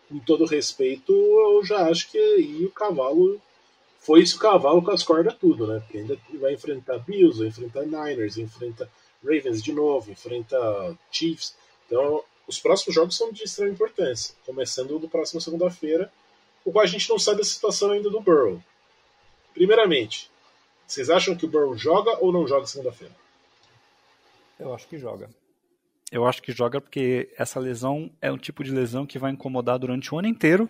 com todo respeito, eu já acho que aí o cavalo foi o cavalo com as cordas tudo, né? Porque ainda vai enfrentar Bills, vai enfrentar Niners, enfrenta Ravens de novo, enfrenta Chiefs. Então, os próximos jogos são de extrema importância, começando do próximo segunda-feira, o qual a gente não sabe a situação ainda do Burrow. Primeiramente, vocês acham que o Burrow joga ou não joga segunda-feira? Eu acho que joga. Eu acho que joga porque essa lesão é um tipo de lesão que vai incomodar durante o ano inteiro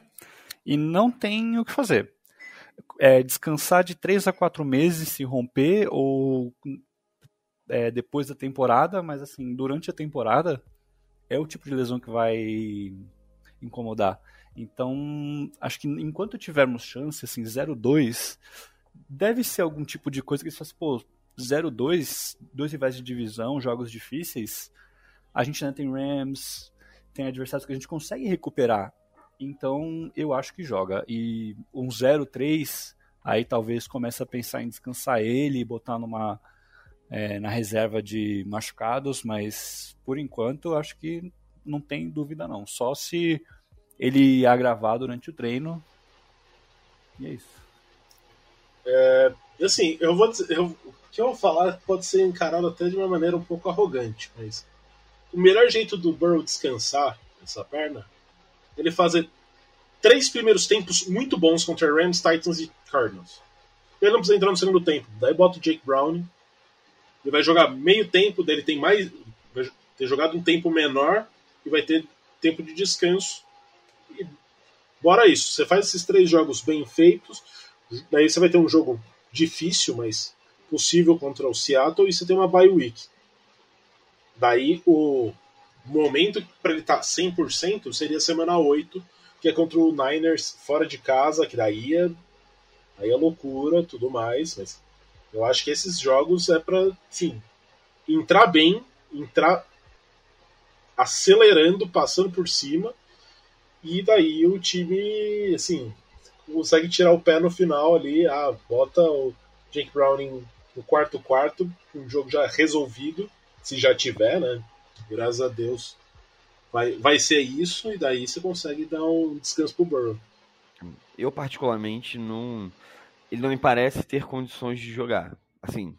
e não tem o que fazer. É, descansar de 3 a 4 meses se romper ou é, depois da temporada, mas assim, durante a temporada é o tipo de lesão que vai incomodar. Então, acho que enquanto tivermos chance, assim, 0-2, deve ser algum tipo de coisa que você fala assim, pô, 0-2, dois rivais de divisão, jogos difíceis, a gente ainda tem Rams, tem adversários que a gente consegue recuperar. Então, eu acho que joga. E um 0-3, aí talvez comece a pensar em descansar ele e botar numa é, na reserva de machucados, mas por enquanto eu acho que não tem dúvida não. Só se ele agravar durante o treino. E é isso. É, assim, eu vou dizer, eu, o que eu vou falar pode ser encarado até de uma maneira um pouco arrogante, mas o melhor jeito do Burrow descansar essa perna, ele fazer três primeiros tempos muito bons contra Rams, Titans e Cardinals. Ele não precisa entrar no segundo tempo. Daí bota o Jake Brown. Ele vai jogar meio tempo, dele tem mais. Vai ter jogado um tempo menor e vai ter tempo de descanso. E bora isso. Você faz esses três jogos bem feitos. Daí você vai ter um jogo difícil, mas possível contra o Seattle. E você tem uma bye week. Daí o momento para ele estar tá 100% seria semana 8, que é contra o Niners fora de casa, que daí é, aí é loucura, tudo mais, mas eu acho que esses jogos é para, sim, entrar bem, entrar acelerando, passando por cima, e daí o time, assim, consegue tirar o pé no final ali, ah, bota o Jake Browning no quarto quarto, um jogo já resolvido, se já tiver, né? Graças a Deus vai, vai ser isso, e daí você consegue dar um descanso pro Burrow. Eu, particularmente, não. Ele não me parece ter condições de jogar. Assim,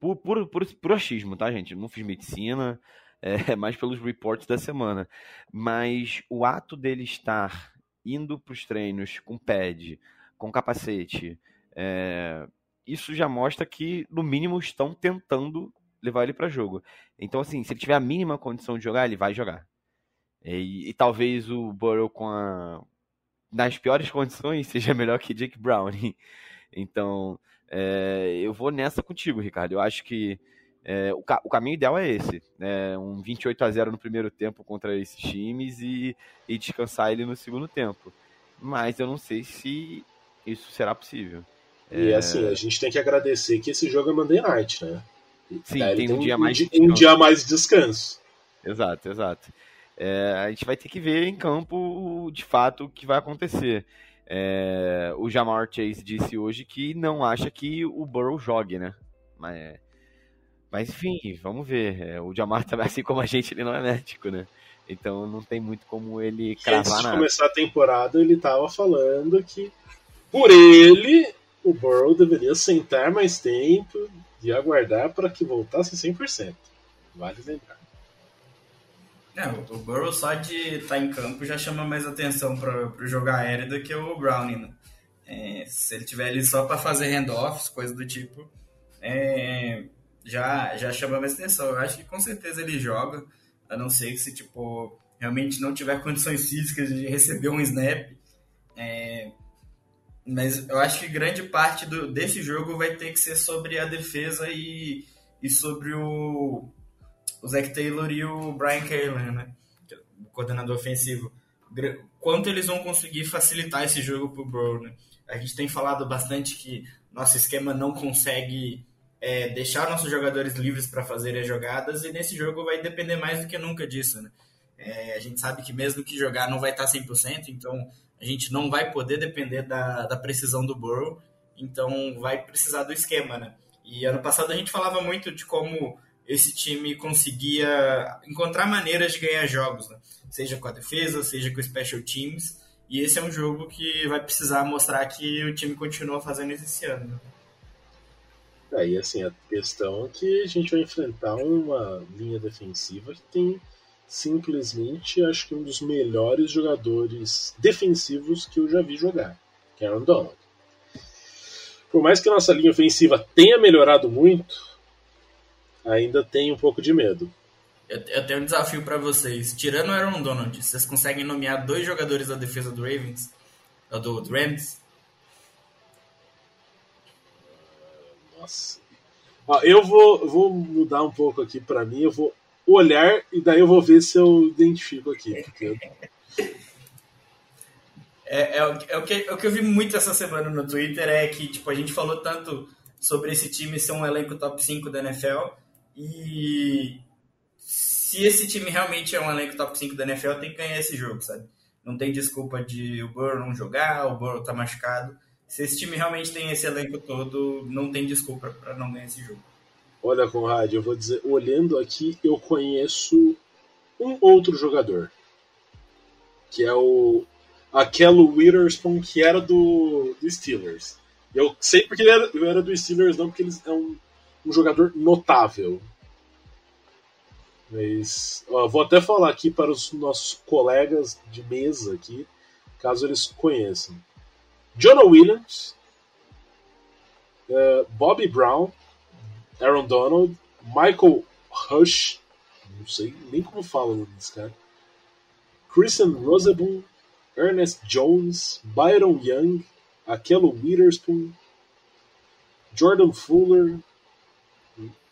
por, por, por, por achismo, tá, gente? não fiz medicina, é mais pelos reports da semana. Mas o ato dele estar indo para os treinos com pad, com capacete, é, isso já mostra que, no mínimo, estão tentando levar ele para jogo. Então, assim, se ele tiver a mínima condição de jogar, ele vai jogar. E, e talvez o Burrow com a, nas piores condições seja melhor que Jake Browning. Então, é, eu vou nessa contigo, Ricardo. Eu acho que é, o, ca o, caminho ideal é esse: né? um 28 a 0 no primeiro tempo contra esses times e, e descansar ele no segundo tempo. Mas eu não sei se isso será possível. E é... assim, a gente tem que agradecer que esse jogo é Monday Night, né? Sim, tem um, dia um, mais de, um dia mais de descanso. Exato, exato. É, a gente vai ter que ver em campo de fato o que vai acontecer. É, o Jamar Chase disse hoje que não acha que o Burrow jogue, né? Mas, mas enfim, vamos ver. É, o Jamar também, assim como a gente, ele não é médico, né? Então não tem muito como ele cravar Antes de nada. começar a temporada, ele tava falando que por ele o Burrow deveria sentar mais tempo, e aguardar para que voltasse 100%. Vale lembrar. É, o Burrow só de estar tá em campo já chama mais atenção para o jogo aéreo do que o Browning. Né? É, se ele tiver ali só para fazer handoffs, coisa do tipo, é, já, já chama mais atenção. Eu acho que com certeza ele joga, a não ser que se tipo, realmente não tiver condições físicas de receber um snap. É, mas eu acho que grande parte do, desse jogo vai ter que ser sobre a defesa e, e sobre o, o Zach Taylor e o Brian Callahan, né? É o coordenador ofensivo. Quanto eles vão conseguir facilitar esse jogo pro Burrow, né? A gente tem falado bastante que nosso esquema não consegue é, deixar nossos jogadores livres para fazerem as jogadas, e nesse jogo vai depender mais do que nunca disso. Né? É, a gente sabe que mesmo que jogar não vai estar 100%, então a gente não vai poder depender da, da precisão do Burrow, então vai precisar do esquema. Né? E ano passado a gente falava muito de como esse time conseguia encontrar maneiras de ganhar jogos, né? seja com a defesa, seja com special teams, e esse é um jogo que vai precisar mostrar que o time continua fazendo isso esse ano. Né? Aí, assim, a questão é que a gente vai enfrentar uma linha defensiva que tem simplesmente, acho que um dos melhores jogadores defensivos que eu já vi jogar, que é Aaron Donald. Por mais que a nossa linha ofensiva tenha melhorado muito, ainda tem um pouco de medo. Eu, eu tenho um desafio para vocês. Tirando o Aaron Donald, vocês conseguem nomear dois jogadores da defesa do Ravens? Do, do Rams? Nossa. Ó, eu vou, vou mudar um pouco aqui para mim. Eu vou olhar e daí eu vou ver se eu identifico aqui. Porque... É, é, o, é, o que, é o que eu vi muito essa semana no Twitter é que tipo, a gente falou tanto sobre esse time ser um elenco top 5 da NFL e se esse time realmente é um elenco top 5 da NFL, tem que ganhar esse jogo, sabe? Não tem desculpa de o Burrow não jogar, o Burrow tá machucado. Se esse time realmente tem esse elenco todo, não tem desculpa para não ganhar esse jogo. Olha, Conrad, eu vou dizer, olhando aqui, eu conheço um outro jogador. Que é o Aquelo Witherspoon, que era do, do Steelers. Eu sei porque ele era, era do Steelers, não porque ele é um, um jogador notável. Mas ó, vou até falar aqui para os nossos colegas de mesa aqui, caso eles conheçam. Jonah Williams, uh, Bobby Brown, Aaron Donald, Michael Hush, não sei nem como fala o nome desse cara, Christian Roseboom, Ernest Jones, Byron Young, Aquelo Witherspoon, Jordan Fuller,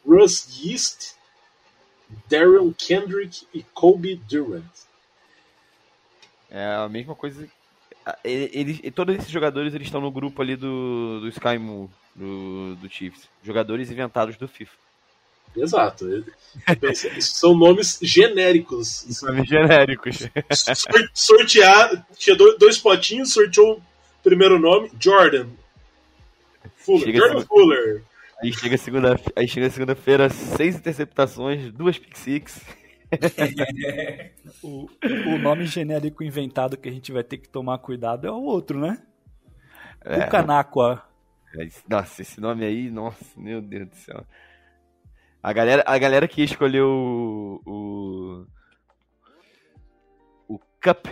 Russ Yeast, Daryl Kendrick e Kobe Durant. É a mesma coisa. Eles, todos esses jogadores eles estão no grupo ali do, do Sky do, do Chiefs. Jogadores inventados do FIFA. Exato. São nomes genéricos. Nomes genéricos. Sortear. Tinha dois potinhos, sorteou o primeiro nome, Jordan. Fuller. Chega Jordan Fuller. Aí chega segunda, aí chega segunda-feira, seis interceptações, duas pick six. o, o nome genérico inventado que a gente vai ter que tomar cuidado é o outro, né? É. Cucanacua. É, nossa, esse nome aí, nossa, meu Deus do céu. A galera, a galera que escolheu o, o, o Cup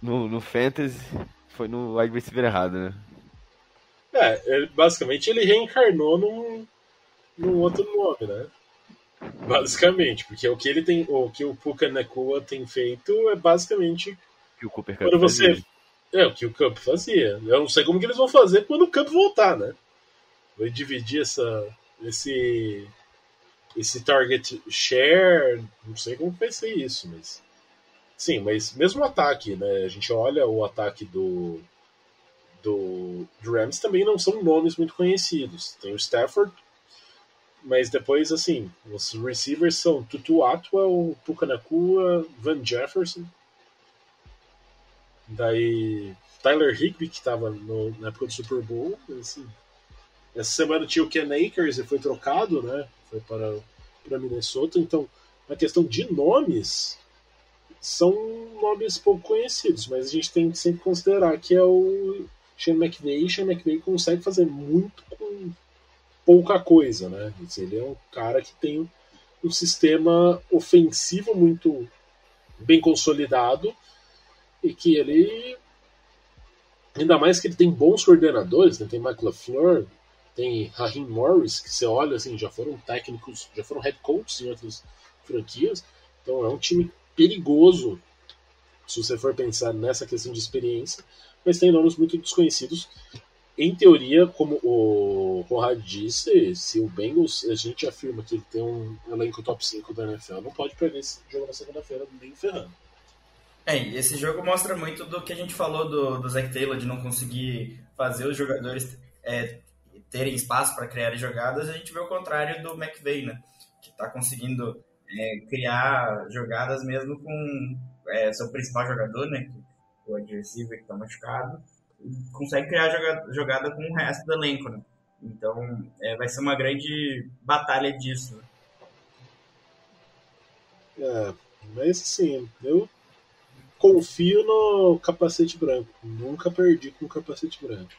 no, no Fantasy foi no wide receiver errado, né? É, ele, basicamente ele reencarnou num, num outro nome, né? Basicamente, porque o que ele tem, o que o Puka Nakua tem feito é basicamente que o Cooper quando você fazia. É o que o Cup fazia. Eu não sei como que eles vão fazer quando o Cup voltar, né? Vai dividir essa esse esse target share, não sei como vai ser isso, mas sim, mas mesmo o ataque, né? A gente olha o ataque do do, do Rams também não são nomes muito conhecidos. Tem o Stafford, mas depois, assim, os receivers são Tutu Atwell, Pucanacua, Van Jefferson. Daí Tyler Higby, que estava na época do Super Bowl. Assim, essa semana tinha o Ken Akers e foi trocado, né? Foi para, para Minnesota. Então, na questão de nomes, são nomes pouco conhecidos, mas a gente tem que sempre considerar que é o Sean McVay. Sean McVay consegue fazer muito com pouca coisa, né? Ele é um cara que tem um sistema ofensivo muito bem consolidado e que ele ainda mais que ele tem bons coordenadores, né? tem Mike LaFleur, tem Raheem Morris, que você olha assim, já foram técnicos, já foram head coaches em outras franquias, então é um time perigoso se você for pensar nessa questão de experiência, mas tem nomes muito desconhecidos em teoria, como o Conrad disse, se o Bengals, a gente afirma que ele tem um elenco top 5 da NFL, não pode perder esse jogo na segunda-feira nem ferrando. É, esse jogo mostra muito do que a gente falou do, do Zach Taylor, de não conseguir fazer os jogadores é, terem espaço para criar jogadas, a gente vê o contrário do McVeigh, né? Que está conseguindo é, criar jogadas mesmo com é, seu principal jogador, né? O adversário que está machucado, consegue criar jogada, jogada com o resto do elenco, né? Então é, vai ser uma grande batalha disso. Né? É, mas assim, eu confio no capacete branco. Nunca perdi com o capacete branco.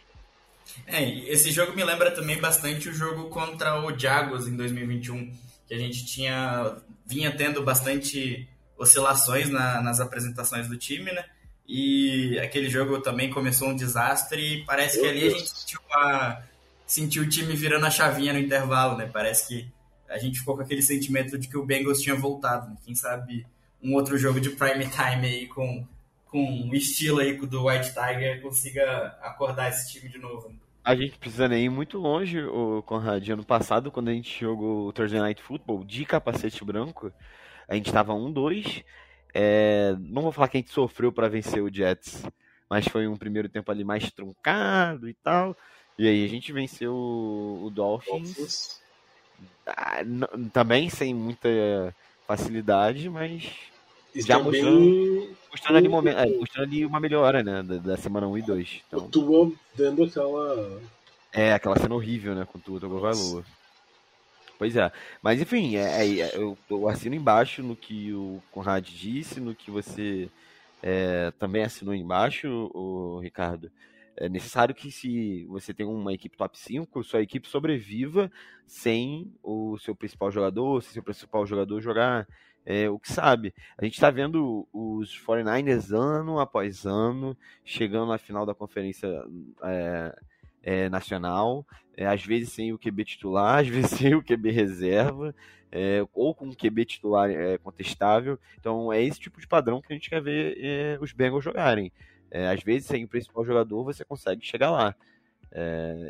É, esse jogo me lembra também bastante o jogo contra o Jaguars em 2021, que a gente tinha vinha tendo bastante oscilações na, nas apresentações do time, né? E aquele jogo também começou um desastre e parece Meu que ali Deus. a gente sentiu, uma, sentiu o time virando a chavinha no intervalo, né? Parece que a gente ficou com aquele sentimento de que o Bengals tinha voltado. Né? Quem sabe um outro jogo de prime time aí com, com o estilo aí do White Tiger consiga acordar esse time de novo. A gente precisa nem ir muito longe, o Conrad. Ano passado, quando a gente jogou o Thursday Night Football de capacete branco, a gente estava 1-2. É... Não vou falar que a gente sofreu para vencer o Jets, mas foi um primeiro tempo ali mais truncado e tal. E aí a gente venceu o Dolphins. Ah, também sem muita facilidade, mas e já também... mostrando, mostrando, ali momento, é, mostrando ali uma melhora, né, da, da semana 1 e 2. Então, o Tua dando aquela... É, aquela cena horrível, né, com o Tua Tagovailoa. Pois é, mas enfim, é, é, é, eu, eu assino embaixo no que o Conrad disse, no que você é, também assinou embaixo, o Ricardo. É necessário que se você tem uma equipe top 5, sua equipe sobreviva sem o seu principal jogador, se seu principal jogador jogar é, o que sabe. A gente está vendo os 49ers ano após ano chegando na final da conferência é, é, nacional, é, às vezes sem o QB titular, às vezes sem o QB reserva, é, ou com um QB titular é, contestável. Então é esse tipo de padrão que a gente quer ver os Bengals jogarem. Às vezes sem o principal jogador você consegue chegar lá.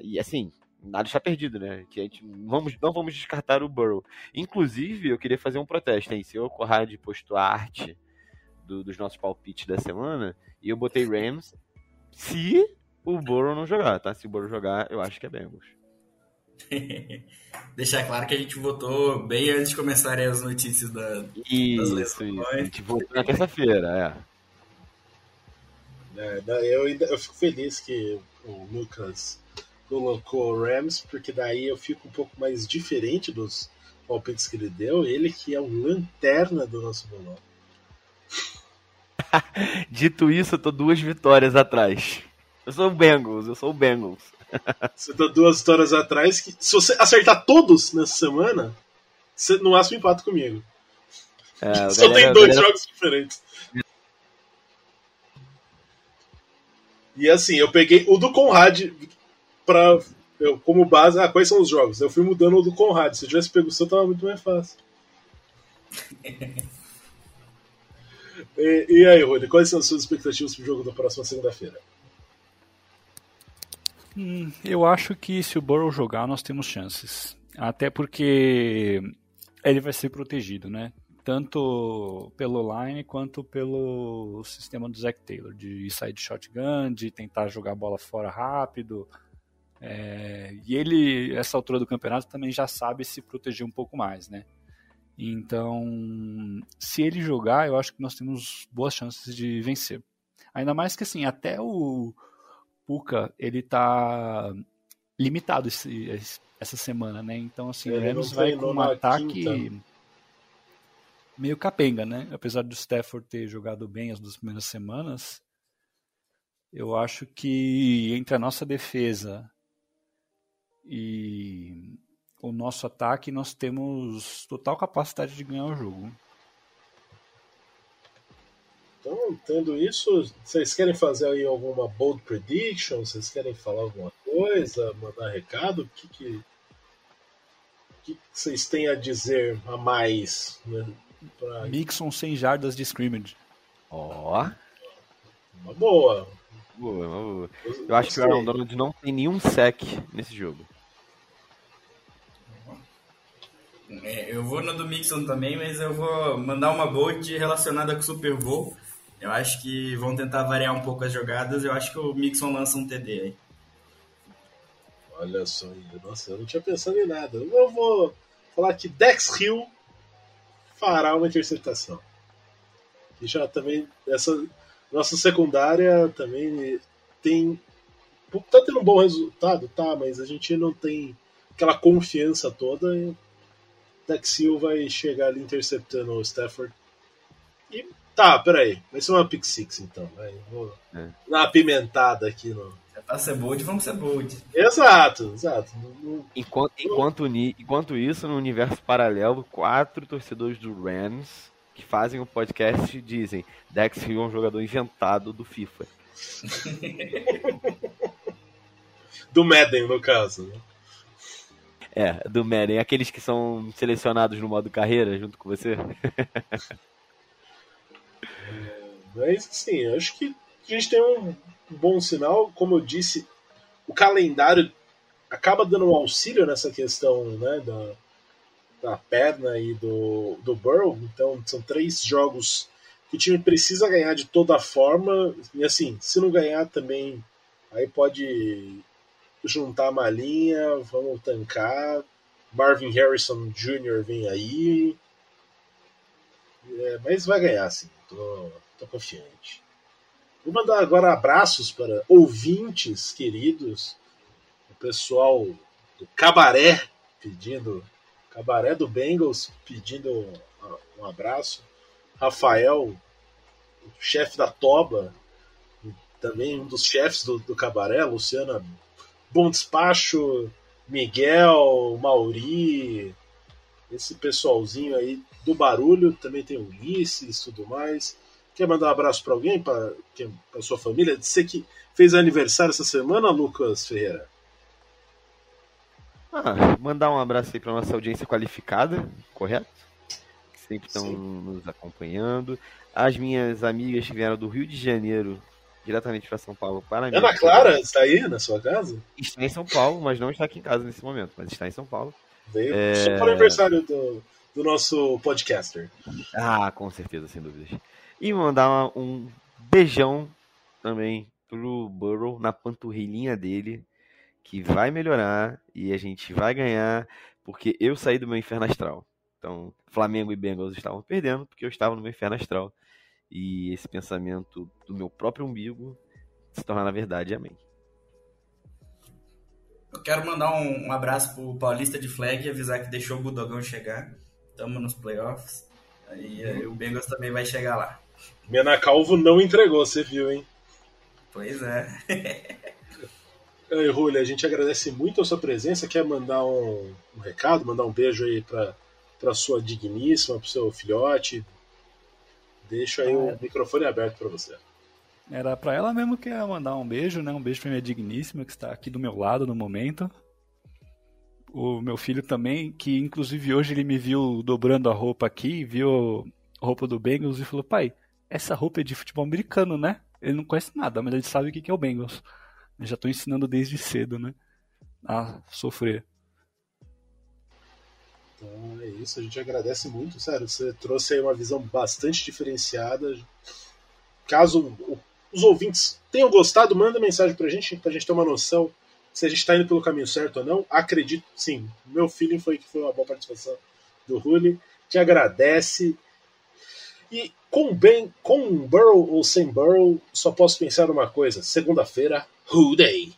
e assim, nada está perdido, né? Que a gente vamos, não vamos descartar o Burrow. Inclusive, eu queria fazer um protesto, hein? Se o Conrad postou a arte do, dos nossos palpites da semana e eu botei Rams, se o Burrow não jogar, tá? Se o Burrow jogar, eu acho que é Bengals. Deixar claro que a gente votou bem antes de começarem as notícias da, isso, das isso. A gente votou na terça-feira, é. É eu, eu fico feliz que o Lucas colocou o Rams, porque daí eu fico um pouco mais diferente dos palpites que ele deu. Ele que é o lanterna do nosso bolão. Dito isso, eu tô duas vitórias atrás. Eu sou o Bengals, eu sou o Bengals. você tá duas vitórias atrás que, se você acertar todos nessa semana, você no máximo empata comigo. É, Só galera, tem dois galera... jogos diferentes. E assim, eu peguei o do Conrad, pra, eu, como base, ah, quais são os jogos? Eu fui mudando o do Conrad. Se eu tivesse pego o seu, tava muito mais fácil. e, e, aí, Rony, quais são as suas expectativas pro jogo da próxima segunda-feira? Hum, eu acho que se o Burrow jogar, nós temos chances. Até porque ele vai ser protegido, né? Tanto pelo line quanto pelo sistema do Zac Taylor, de sair de shotgun, de tentar jogar a bola fora rápido, é, e ele, essa altura do campeonato, também já sabe se proteger um pouco mais, né? Então, se ele jogar, eu acho que nós temos boas chances de vencer. Ainda mais que, assim, até o Puka, ele tá limitado esse, essa semana, né? Então, assim, o Rams vai com um ataque quinta. Meio capenga, né? Apesar do Stafford ter jogado bem as duas primeiras semanas, eu acho que entre a nossa defesa e o nosso ataque nós temos total capacidade de ganhar o jogo. Então, tendo isso, vocês querem fazer aí alguma bold prediction? Vocês querem falar alguma coisa, mandar recado? O que, que, que vocês têm a dizer a mais? Né, pra... Mixon sem jardas de scrimmage. Ó. Oh. Uma boa. Boa, boa. Eu acho que o Aaron Donald não tem nenhum sec nesse jogo. É, eu vou no do Mixon também, mas eu vou mandar uma bold relacionada com o Super Bowl. Eu acho que vão tentar variar um pouco as jogadas. Eu acho que o Mixon lança um TD aí. Olha só, nossa, eu não tinha pensado em nada. Eu vou falar que Dex Hill fará uma interceptação. E já também, essa nossa secundária também tem. Tá tendo um bom resultado, tá, mas a gente não tem aquela confiança toda. E Dex Hill vai chegar ali interceptando o Stafford. E tá, peraí, vai ser uma pick six então. Vai, vou é. dar uma apimentada aqui no, Pra ser bold, vamos ser bold. Exato, exato. Enquanto, enquanto, enquanto isso, no universo paralelo, quatro torcedores do Rams que fazem o podcast dizem Dex Hill é um jogador inventado do FIFA. do Madden, no caso. Né? É, do Madden. Aqueles que são selecionados no modo carreira junto com você. é, mas, assim, acho que a gente tem um bom sinal. Como eu disse, o calendário acaba dando um auxílio nessa questão né, da, da perna e do, do Burrow. Então, são três jogos que o time precisa ganhar de toda forma. E assim, se não ganhar também, aí pode juntar a malinha, vamos tancar. Marvin Harrison Jr. vem aí. É, mas vai ganhar, sim. Tô, tô confiante. Vou mandar agora abraços para ouvintes queridos, o pessoal do Cabaré pedindo, Cabaré do Bengals pedindo um abraço, Rafael, chefe da Toba, também um dos chefes do, do Cabaré, Luciana Bom Despacho, Miguel, Mauri, esse pessoalzinho aí do barulho, também tem o Ulisses e tudo mais. Quer mandar um abraço para alguém, para sua família? Você que fez aniversário essa semana, Lucas Ferreira? Ah, mandar um abraço aí para nossa audiência qualificada, correto? Sempre estão nos acompanhando. As minhas amigas que vieram do Rio de Janeiro diretamente para São Paulo para mim. Ana Clara está aí na sua casa? Está em São Paulo, mas não está aqui em casa nesse momento, mas está em São Paulo. Veio é... só para o aniversário do, do nosso podcaster. Ah, com certeza, sem dúvidas. E mandar um beijão também pro Burrow na panturrilhinha dele, que vai melhorar e a gente vai ganhar, porque eu saí do meu inferno astral. Então, Flamengo e Bengals estavam perdendo, porque eu estava no meu inferno astral. E esse pensamento do meu próprio umbigo se torna na verdade. Amém. Eu quero mandar um, um abraço pro Paulista de Flag e avisar que deixou o Budogão chegar. Estamos nos playoffs. Aí o Bengals também vai chegar lá. Mena Calvo não entregou, você viu, hein? Pois é. Aí, Rúlia, a gente agradece muito a sua presença. Quer mandar um, um recado, mandar um beijo aí para para sua digníssima, para seu filhote? Deixo aí ah, o é. microfone aberto para você. Era para ela mesmo que ia mandar um beijo, né? Um beijo para minha digníssima que está aqui do meu lado no momento. O meu filho também, que inclusive hoje ele me viu dobrando a roupa aqui, viu a roupa do Bengals e falou: "Pai, essa roupa é de futebol americano, né? Ele não conhece nada, mas ele sabe o que é o Bengals. Eu já estou ensinando desde cedo, né? A sofrer. Então é isso, a gente agradece muito, sério. Você trouxe aí uma visão bastante diferenciada. Caso os ouvintes tenham gostado, manda mensagem pra gente, pra gente ter uma noção se a gente está indo pelo caminho certo ou não. Acredito, sim. Meu feeling foi que foi uma boa participação do Rulli. Te agradece. E com bem, com Burrow ou sem Burrow, só posso pensar numa coisa: segunda-feira, Who Day?